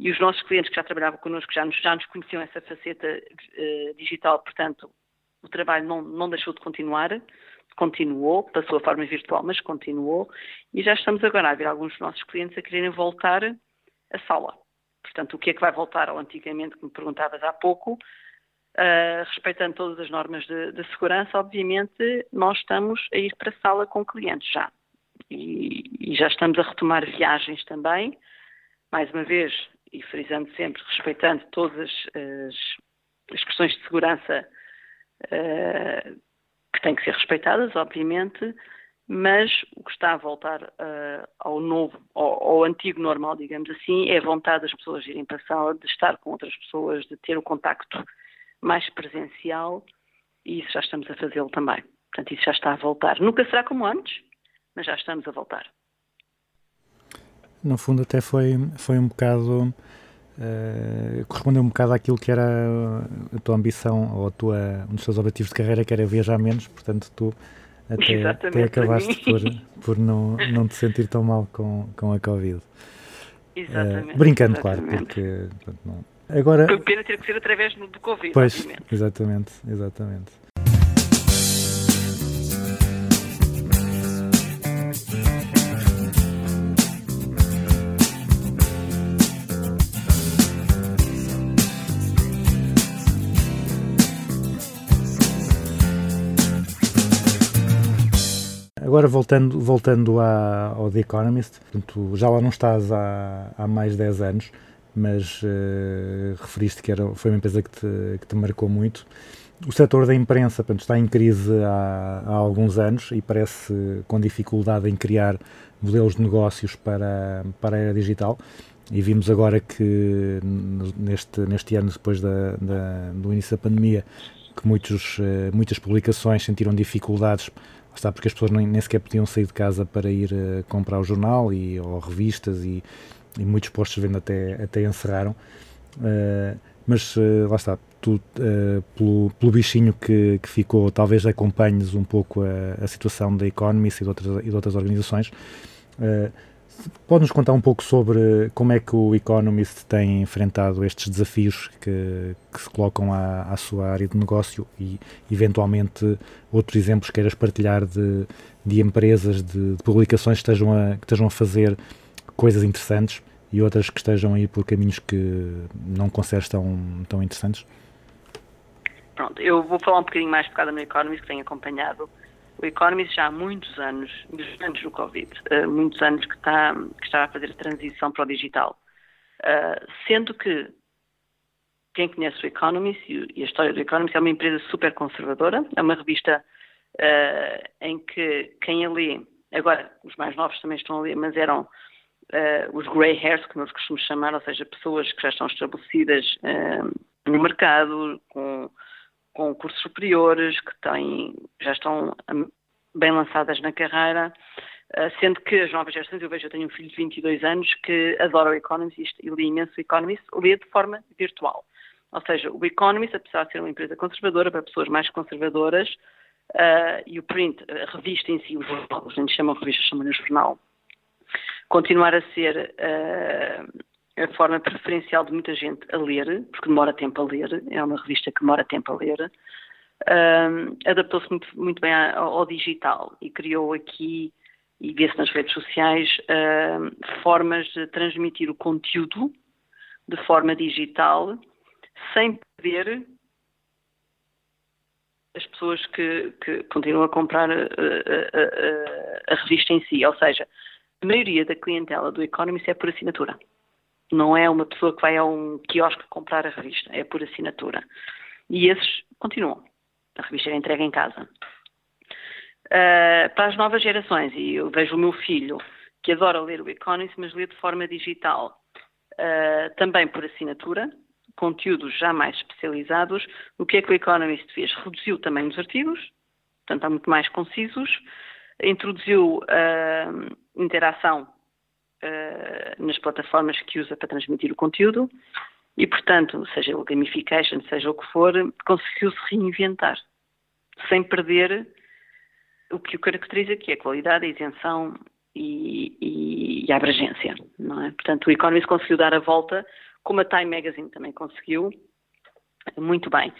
E os nossos clientes que já trabalhavam connosco já nos, já nos conheciam essa faceta uh, digital, portanto o trabalho não, não deixou de continuar, continuou, passou a forma virtual, mas continuou, e já estamos agora a ver alguns dos nossos clientes a quererem voltar à sala. Portanto, o que é que vai voltar ao antigamente, que me perguntavas há pouco, uh, respeitando todas as normas de, de, segurança, obviamente nós estamos a ir para a sala com clientes já. E, e já estamos a retomar viagens também, mais uma vez, e frisando sempre, respeitando todas as, as questões de segurança Uh, que têm que ser respeitadas, obviamente, mas o que está a voltar uh, ao novo, ao, ao, antigo normal, digamos assim, é a vontade das pessoas irem para a sala, de estar com outras pessoas, de ter o contacto mais presencial, e isso já estamos a fazê-lo também. Portanto, isso já está a voltar. Nunca será como antes, mas já estamos a voltar. No fundo, até foi, foi um bocado Uh, correspondeu um bocado àquilo que era a tua ambição ou a tua, um dos teus objetivos de carreira, que era viajar menos, portanto tu até, até acabaste por, por não, não te sentir tão mal com, com a Covid. Exatamente. Uh, brincando, exatamente. claro, porque portanto, não. Agora, Foi pena ter que ser através do Covid, pois, obviamente. exatamente, exatamente. Agora voltando, voltando à, ao The Economist, portanto, já lá não estás há, há mais de 10 anos, mas uh, referiste que era, foi uma empresa que te, que te marcou muito. O setor da imprensa portanto, está em crise há, há, alguns anos e parece com dificuldade em criar modelos de negócios para, para a era digital. E vimos agora que neste, neste ano, depois da, da, do início da pandemia, que muitos, uh, muitas publicações sentiram dificuldades está porque as pessoas nem, nem, sequer podiam sair de casa para ir uh, comprar o jornal e, ou revistas e, e muitos postos de venda até, até encerraram. Uh, mas uh, lá está, tu, pelo, pelo, bichinho que, que, ficou, talvez acompanhes um pouco a, a situação da Economist e de outras, e de outras organizações. Pode-nos contar um pouco sobre como é que o Economist tem enfrentado estes desafios que, que se colocam à, à, sua área de negócio e, eventualmente, outros exemplos queiras partilhar de, de empresas, de, de publicações que estejam, a, que estejam a fazer coisas interessantes e outras que estejam a ir por caminhos que não consideras tão, tão interessantes? Pronto, eu vou falar um bocadinho mais focada no Economist, que tenho acompanhado o Economist já há muitos anos, mesmo antes do Covid, uh, muitos anos que está, que está a fazer a transição para o digital. Uh, sendo que quem conhece o Economist e a história do Economist é uma empresa super conservadora, é uma revista uh, em que quem a lê, agora os mais novos também estão a ler, mas eram os grey hairs, que nós costumamos chamar, ou seja, pessoas que já estão estabelecidas no mercado, com com cursos superiores, que têm, já estão bem lançadas na carreira, eh, sendo que as novas gerações, eu vejo, eu tenho um filho de 22 anos que adora o Economist e lê imenso o Economist, lê de forma virtual. Ou seja, o Economist, apesar de ser uma empresa conservadora, para pessoas mais conservadoras, uh, e o print, a revista em si, o jornal, a gente chama revista, chama-lhe jornal, continuar a ser uh, a forma preferencial de muita gente a ler, porque demora tempo a ler, é uma revista que demora tempo a ler, um, adaptou-se muito, muito, bem ao, ao, digital e criou aqui, e vê-se nas redes sociais, um, formas de transmitir o conteúdo de forma digital sem perder as pessoas que, que continuam a comprar a, a, a, a, revista em si. Ou seja, a maioria da clientela do Economist é por assinatura. Não é uma pessoa que vai a um quiosque comprar a revista, é por assinatura. E esses continuam. A revista é entregue em casa. Uh, para as novas gerações, e eu vejo o meu filho que adora ler o Economist, mas lê de forma digital, uh, também por assinatura, conteúdos já mais especializados. O que é que o Economist fez? Reduziu também os artigos, portanto, há muito mais concisos, introduziu uh, interação uh, nas plataformas que usa para transmitir o conteúdo e, portanto, seja o gamification, seja o que for, conseguiu-se reinventar, sem perder o que o caracteriza, que é a qualidade, a isenção e, e, e a abrangência, não é? Portanto, o Economist conseguiu dar a volta, como a Time Magazine também conseguiu, muito bem.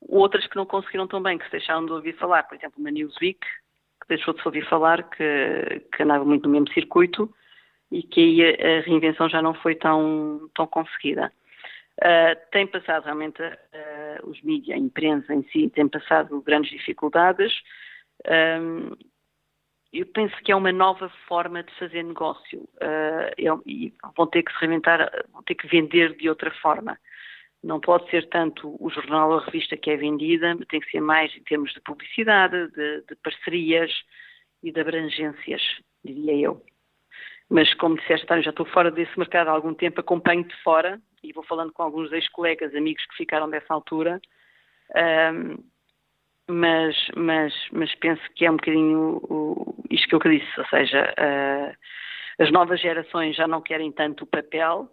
Outras que não conseguiram tão bem, que se deixaram de ouvir falar, por exemplo, uma Newsweek, que deixou de se ouvir falar, que, que andava muito no mesmo circuito, e que aí a, reinvenção já não foi tão, tão conseguida. Uh, tem passado realmente, uh, os mídias, a imprensa em si, tem passado grandes dificuldades. Eu penso que é uma nova forma de fazer negócio uh, e vão ter que se reinventar, vão ter que vender de outra forma. Não pode ser tanto o jornal ou a revista que é vendida, tem que ser mais em termos de publicidade, de, de parcerias e de abrangências, diria eu. Mas, como disseste, já estou fora desse mercado há algum tempo, acompanho de fora e vou falando com alguns ex-colegas, amigos que ficaram dessa altura. Um, mas, mas, mas penso que é um bocadinho o, isto que eu disse, ou seja, uh, as novas gerações já não querem tanto o papel,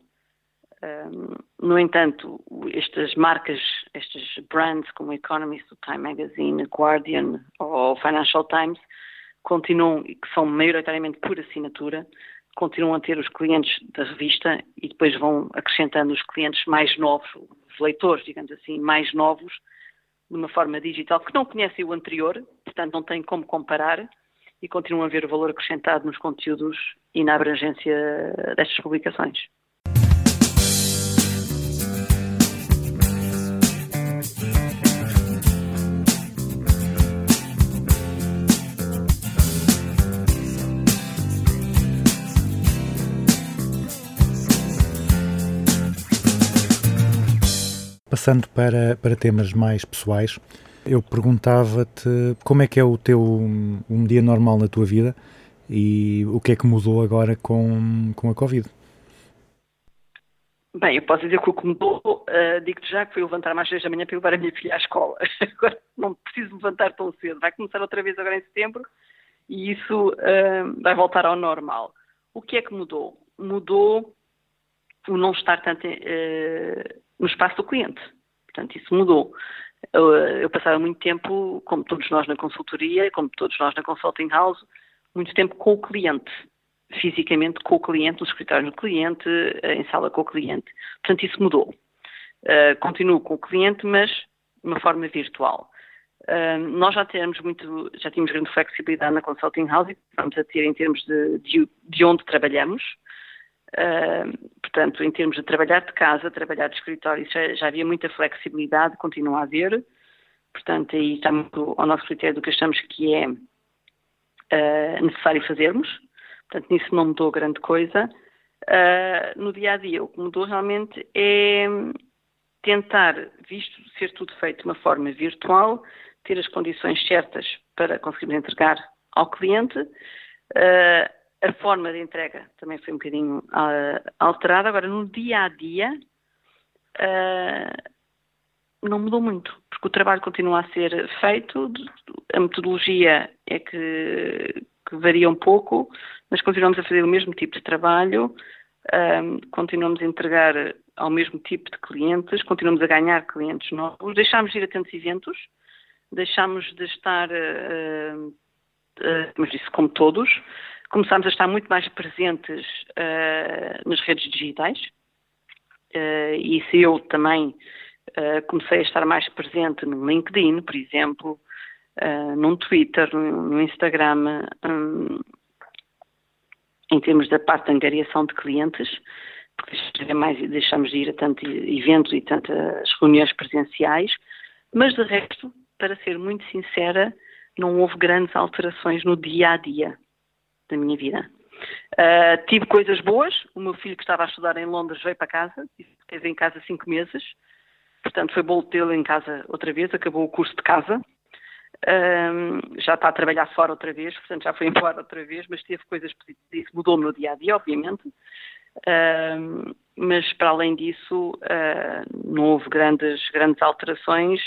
um, no entanto, estas marcas, estes brands como Economist, o Time Magazine, Guardian ou Financial Times, continuam, que são maioritariamente por assinatura, continuam a ter os clientes da revista e depois vão acrescentando os clientes mais novos, os leitores, digamos assim, mais novos, de uma forma digital, que não conhecem o anterior, portanto não têm como comparar e continuam a ver o valor acrescentado nos conteúdos e na abrangência destas publicações. Passando para, para temas mais pessoais, eu perguntava-te como é que é o teu um dia normal na tua vida e o que é que mudou agora com, com a Covid? Bem, eu posso dizer que o que mudou, uh, digo-te já que foi levantar mais seis da manhã para levar a minha filha à escola. Agora não preciso levantar tão cedo. Vai começar outra vez agora em setembro e isso uh, vai voltar ao normal. O que é que mudou? Mudou o não estar tanto uh, no espaço do cliente. Portanto, isso mudou. Eu, eu, passava muito tempo, como todos nós na consultoria, como todos nós na consulting house, muito tempo com o cliente, fisicamente com o cliente, no escritório do cliente, eh, em sala com o cliente. Portanto, isso mudou. Uh, continuo com o cliente, mas de uma forma virtual. Uh, nós já temos muito, já tínhamos grande flexibilidade na consulting house e vamos a ter em termos de, de, de onde trabalhamos. Uh, portanto, em termos de trabalhar de casa, trabalhar de escritório, já, já havia muita flexibilidade, continua a haver. Portanto, aí está muito ao nosso critério do que achamos que é uh, necessário fazermos. Portanto, nisso não mudou grande coisa. Uh, no dia a dia, o que mudou realmente é tentar, visto ser tudo feito de uma forma virtual, ter as condições certas para conseguirmos entregar ao cliente. Uh, a forma de entrega também foi um bocadinho uh, alterada. Agora, no dia a dia, uh, não mudou muito, porque o trabalho continua a ser feito, a metodologia é que, que varia um pouco, mas continuamos a fazer o mesmo tipo de trabalho, continuamos a entregar ao mesmo tipo de clientes, continuamos a ganhar clientes novos, deixámos de ir a tantos eventos, deixámos de estar, uh, uh, mas isso como todos, começámos a estar muito mais presentes uh, nas redes digitais, uh, e isso eu também comecei a estar mais presente no LinkedIn, por exemplo, num Twitter, no, no Instagram, um, em termos da parte de angariação de clientes, porque mais, deixamos de ir a tantos eventos e tantas reuniões presenciais, mas de resto, para ser muito sincera, não houve grandes alterações no dia a dia da minha vida. Uh, tive coisas boas, o meu filho que estava a estudar em Londres veio para casa, esteve em casa cinco meses, portanto foi bom tê-lo em casa outra vez, acabou o curso de casa, uh, já está a trabalhar fora outra vez, portanto já foi embora outra vez, mas teve coisas positivas, isso mudou no dia a dia, obviamente, Uh, mas para além disso não houve grandes, grandes alterações,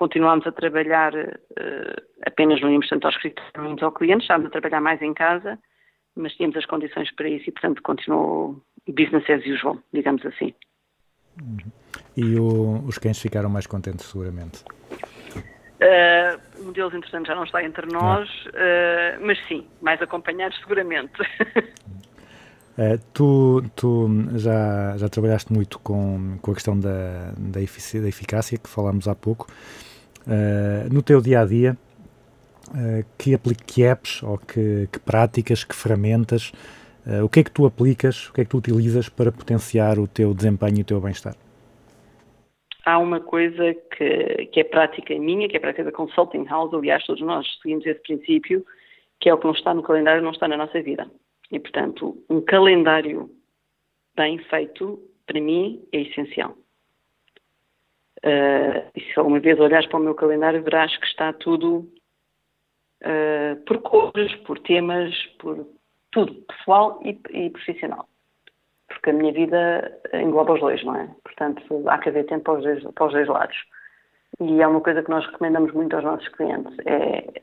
continuámos a trabalhar uh, apenas não íamos tanto ao escritório, íamos ao cliente, estávamos a trabalhar mais em casa, mas tínhamos as condições para isso e portanto continuou business as usual, digamos assim. E o, os cães ficaram mais contentes seguramente? Uh, um deles, entretanto, já não está entre nós, uh, mas sim, mais acompanhados seguramente. Uh, tu, tu já, já trabalhaste muito com, com a questão da, da, da eficácia, que falámos há pouco. Uh, no teu dia a dia, uh, que, que apps ou que, que práticas, que ferramentas, o que é que tu aplicas, o que é que tu utilizas para potenciar o teu desempenho e o teu bem-estar? Há uma coisa que, que é prática minha, que é prática da Consulting House, aliás, todos nós seguimos esse princípio, que é o que não está no calendário, não está na nossa vida. E, portanto, um calendário bem feito, para mim, é essencial. Uh, e se alguma vez olhares para o meu calendário, verás que está tudo uh, por cores, por temas, por tudo, pessoal e, e, profissional. Porque a minha vida engloba os dois, não é? Portanto, há que haver tempo para os dois, para os dois lados. E é uma coisa que nós recomendamos muito aos nossos clientes. É,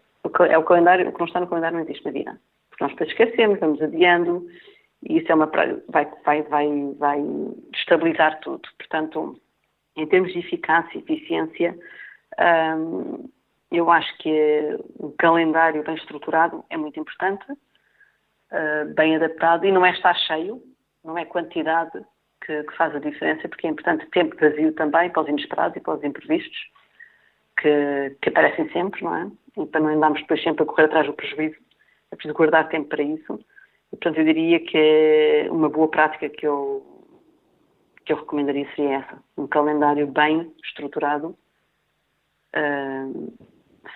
é o calendário, o que não está no calendário não existe na vida porque nós depois esquecemos, vamos adiando, e isso é uma vai, vai, vai, vai destabilizar tudo. Portanto, em termos de eficácia e eficiência, hum, eu acho que o calendário bem estruturado é muito importante, uh, bem adaptado, e não é estar cheio, não é quantidade que, que, faz a diferença, porque é importante tempo vazio também para os inesperados e para os imprevistos, que, que aparecem sempre, não é? E para não andarmos depois sempre a correr atrás do prejuízo é preciso guardar tempo para isso. E, portanto, eu diria que é uma boa prática que eu, que eu recomendaria seria essa. Um calendário bem estruturado, uh,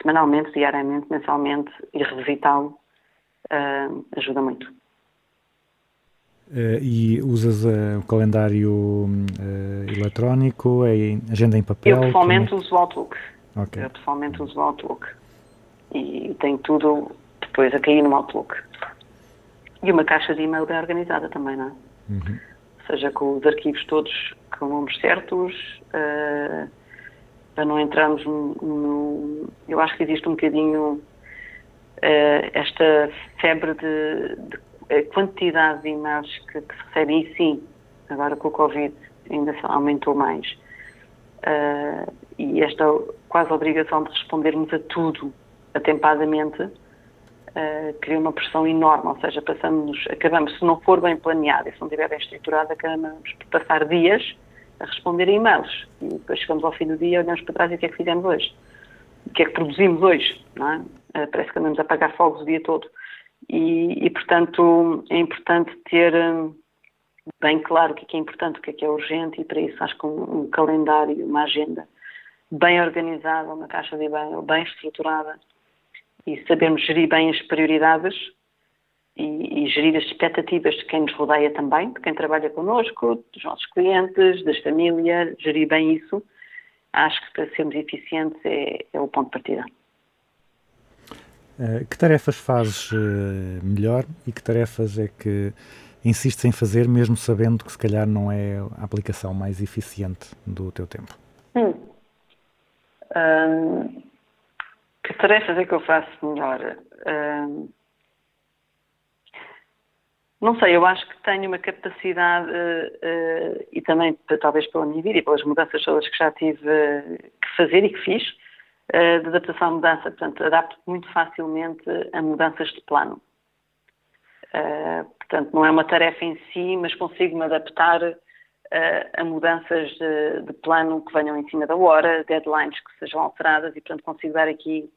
semanalmente, diariamente, mensalmente, e revisitá-lo uh, ajuda muito. Uh, e usas o calendário eletrónico, é agenda em papel? Eu pessoalmente uso o Outlook. Okay. Eu pessoalmente uso o Outlook. E tenho tudo depois a cair no Outlook. E uma caixa de e-mail bem organizada também, não é? Uhum. Seja, com os arquivos todos com nomes certos, uh, para não entrarmos no, Eu acho que existe um bocadinho uh, esta febre de, de quantidade de e-mails que, que, se recebem, e sim, agora com o Covid ainda aumentou mais. Uh, e esta quase obrigação de respondermos a tudo atempadamente uh, cria uma pressão enorme, ou seja, passamos, acabamos, se não for bem planeado e se não estiver bem estruturado, acabamos por passar dias a responder a e-mails e depois chegamos ao fim do dia, olhamos para trás e o que é que fizemos hoje. o que é que produzimos hoje, é? Uh, parece que andamos a apagar fogos o dia todo. E, e, portanto, é importante ter um, bem claro o que é, que é importante, o que é que é urgente, e para isso acho que um, um calendário, uma agenda bem organizada, uma caixa de e-mail bem estruturada e sabermos gerir bem as prioridades e, e, gerir as expectativas de quem nos rodeia também, de quem trabalha connosco, dos nossos clientes, das famílias, gerir bem isso, acho que para sermos eficientes é, é o ponto de partida. Uh, que tarefas fazes uh, melhor e que tarefas é que insistes em fazer, mesmo sabendo que se calhar não é a aplicação mais eficiente do teu tempo? Hum. Um, que tarefas é que eu faço melhor? Não sei, eu acho que tenho uma capacidade, uh, e também talvez pela minha vida e pelas mudanças todas que já tive uh, que fazer e que fiz, uh, de adaptação à mudança. Portanto, adapto muito facilmente a mudanças de plano. portanto, não é uma tarefa em si, mas consigo me adaptar a mudanças de, de, plano que venham em cima da hora, deadlines que sejam alteradas e, portanto, consigo dar aqui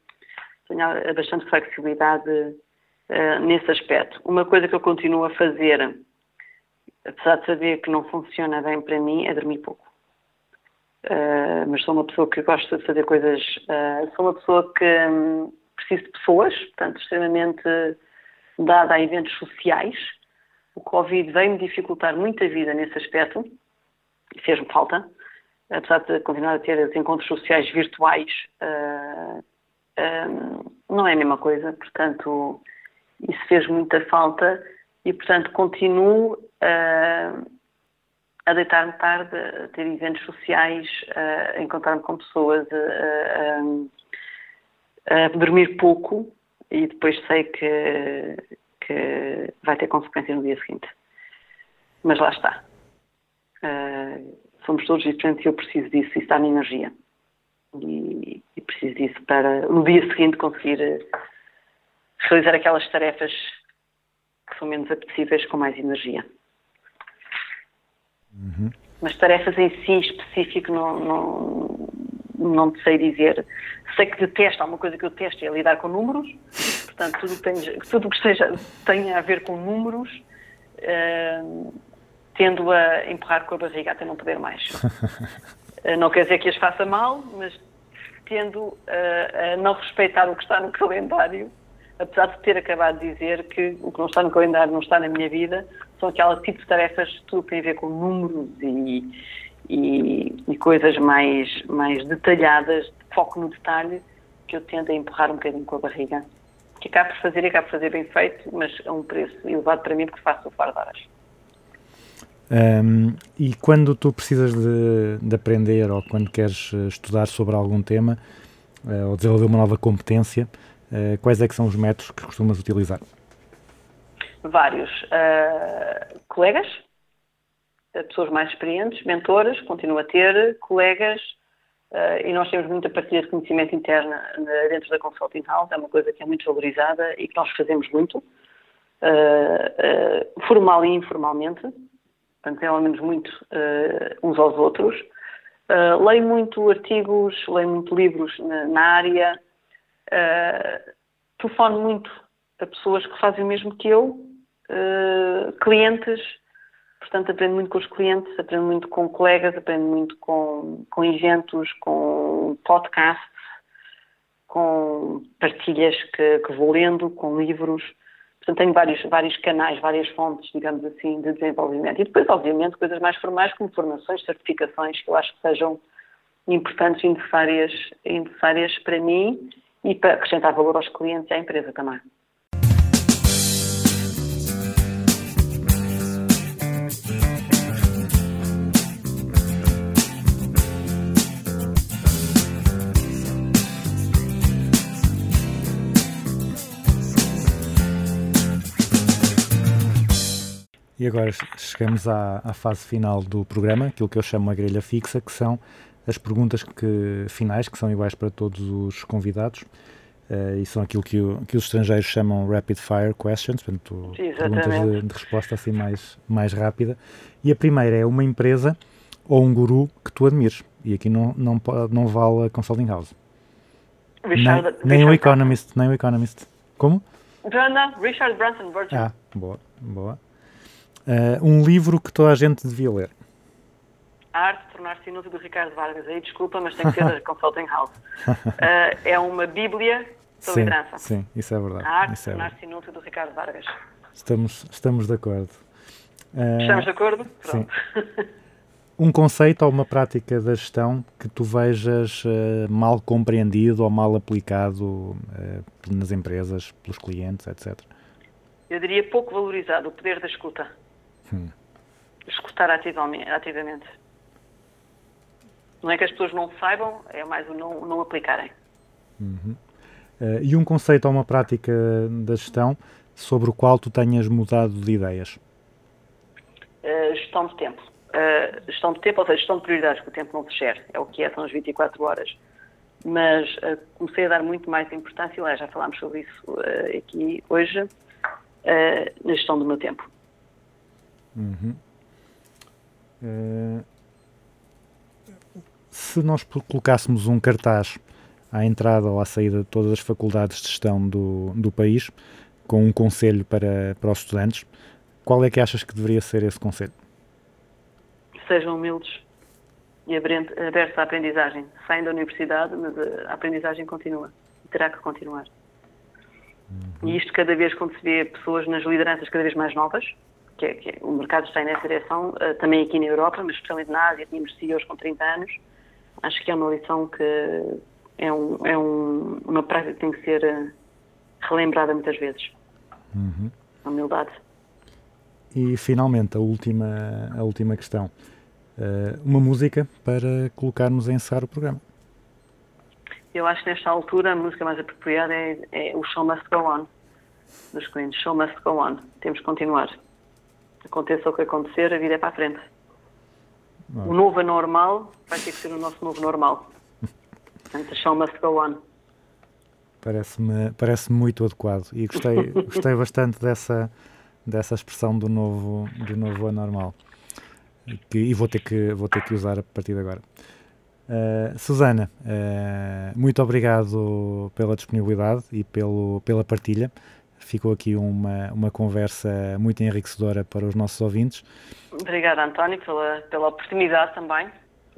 tenho bastante flexibilidade uh, nesse aspecto. Uma coisa que eu continuo a fazer, apesar de saber que não funciona bem para mim, é dormir pouco. Uh, mas sou uma pessoa que gosta de fazer coisas. Uh, sou uma pessoa que um, preciso de pessoas, portanto, extremamente dada a eventos sociais. O Covid veio-me dificultar muito a vida nesse aspecto e fez-me falta. Apesar de continuar a ter os encontros sociais virtuais, uh, não é a mesma coisa. Portanto, isso fez muita falta e, portanto, continuo uh, a deitar-me tarde, a ter eventos sociais, uh, a encontrar-me com pessoas, uh, a dormir pouco e depois sei que, que vai ter consequência no dia seguinte. Mas lá está. Somos todos diferentes e eu preciso disso, isso dá-me energia. E, e preciso disso para no dia seguinte conseguir realizar aquelas tarefas que são menos apetecíveis com mais energia. Uhum. Mas tarefas em si específico não, não, não te sei dizer. Sei que detesto, há uma coisa que eu detesto é lidar com números, portanto tudo, tem, tudo que seja, tenha a ver com números uh, tendo a empurrar com a barriga até não poder mais. Uh, não quer dizer que as faça mal, mas tendo uh, a não respeitar o que está no calendário apesar de ter acabado de dizer que o que não está no calendário não está na minha vida, são aquelas tipo de tarefas que tudo tem a ver com números e, e, e, coisas mais, mais detalhadas, de foco no detalhe, que eu tendo a empurrar um bocadinho com a barriga. Que acabo por fazer e acabo por fazer bem feito, mas a um preço elevado para mim porque faço o de horas. Um, e quando tu precisas de, de, aprender ou quando queres eh, estudar sobre algum tema uh, ou desenvolver uma nova competência, eh, quais é que são os métodos que costumas utilizar? Vários. Uh, colegas, pessoas mais experientes, mentoras, continuo a ter, colegas, uh, e nós temos muita partilha de conhecimento interna dentro da Consulting House, é uma coisa que é muito valorizada e que nós fazemos muito, formal e informalmente, portanto, desenvolvemos muito uns aos outros. leio muito artigos, leio muito livros na, na área, Uh, telefono muito a pessoas que fazem o mesmo que eu, uh, clientes, portanto aprendo muito com os clientes, aprendo muito com colegas, aprendo muito com, com eventos, com podcasts, com partilhas que, que vou lendo, com livros. Portanto, tenho vários, vários canais, várias fontes, digamos assim, de desenvolvimento. E depois, obviamente, coisas mais formais, como formações, certificações, que eu acho que sejam importantes e necessárias, necessárias para mim e para acrescentar valor aos clientes e à empresa também. E agora chegamos à, à, fase final do programa, aquilo que eu chamo a grelha fixa, que são as perguntas que, finais, que são iguais para todos os convidados, uh, e são aquilo que, o, que, os estrangeiros chamam rapid fire questions, portanto, perguntas de, de, resposta assim mais, mais rápida. E a primeira é uma empresa ou um guru que tu admires, e aqui não, não, não vale a Consulting House. Richard, nem, nem o Economist, nem o Economist. Como? Branson. Richard Branson Virgin. Ah, boa, boa. Eh, um livro que toda a gente devia ler. A arte de tornar-se inútil do Ricardo Vargas. Aí desculpa, mas tem que ser da Consulting House. Eh, é uma bíblia da Sim, liderança. sim, isso é verdade. A arte de é verdade. tornar-se inútil do Ricardo Vargas. Estamos, estamos de acordo. Eh, Estamos de acordo? sim. Pronto. um conceito ou uma prática da gestão que tu vejas mal compreendido ou mal aplicado nas empresas, pelos clientes, etc. Eu diria pouco valorizado o poder da escuta. Hum. Escutar ativamente. Não é que as pessoas não saibam, é mais o não, não aplicarem. Eh, e um conceito ou uma prática da gestão sobre o qual tu tenhas mudado de ideias. Uh, gestão de tempo. Uh, gestão de tempo, ou seja, gestão de prioridades, que o tempo não se gere. É o que é, são as 24 horas. Mas uh, comecei a dar muito mais importância, e já falámos sobre isso uh, aqui hoje, uh, na gestão do meu tempo. Eh, se nós colocássemos um cartaz à entrada ou à saída de todas as faculdades de gestão do, do país, com um conselho para, para os estudantes, qual é que achas que deveria ser esse conselho? Sejam humildes e abertos à aprendizagem. Saem da universidade, mas uh, a aprendizagem continua. E terá que continuar. E isto cada vez quando se vê pessoas nas lideranças cada vez mais novas, que, é- que é- o mercado está nessa direção, uh, também aqui na Europa, mas especialmente na Ásia, tínhamos CEOs com 30 anos, acho que é uma lição que é, um, é um- uma prática que tem que ser uh, relembrada muitas vezes. A humildade. E finalmente, a última, a última questão. Eh, uma música para colocarmos a encerrar o programa. Eu acho que nesta altura a música mais apropriada é, é o Show Must Go On, dos Queen. Show Must Go On. Temos que continuar. Aconteça o que acontecer, a vida é para a frente. O novo anormal vai ter que ser o nosso novo normal. Portanto, Show Must Go On. Parece-me parece muito adequado e gostei, gostei bastante dessa, dessa expressão do novo, do novo anormal. Que, e vou ter, que, vou ter que usar a partir de agora. Uh, Susana, uh, muito obrigado pela disponibilidade e pelo, pela partilha. Ficou aqui uma, uma conversa muito enriquecedora para os nossos ouvintes. Obrigada, António, pela, pela oportunidade também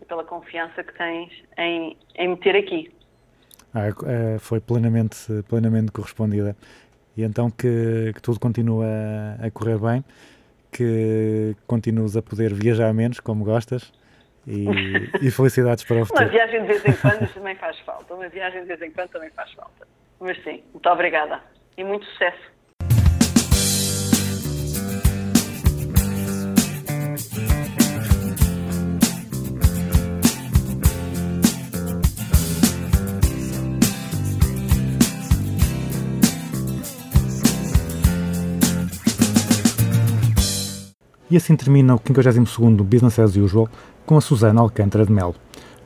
e pela confiança que tens em, em me ter aqui. Ah, uh, foi plenamente, plenamente correspondida. E então que, que tudo continue a, correr bem, que continues a poder viajar menos, como gostas, e, e felicidades para o Uma futuro. viagem de vez em quando também faz falta. Uma viagem de vez em quando também faz falta. Mas sim, muito obrigada. E muito sucesso. E assim termina o 52º Business as Usual com a Susana Alcântara de Melo.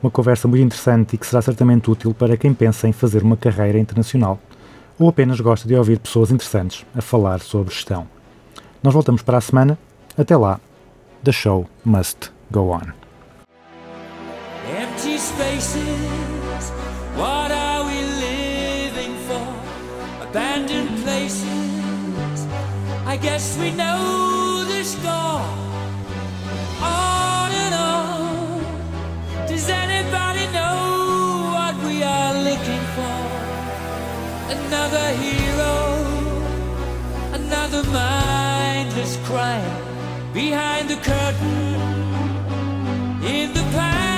Uma conversa muito interessante e que será certamente útil para quem pensa em fazer uma carreira internacional ou apenas gosta de ouvir pessoas interessantes a falar sobre gestão. Nós voltamos para a semana. Até lá. The show must go on. Empty spaces, what are we living for? Abandoned places, I guess we know Another hero, another mindless crime behind the curtain in the pantomime.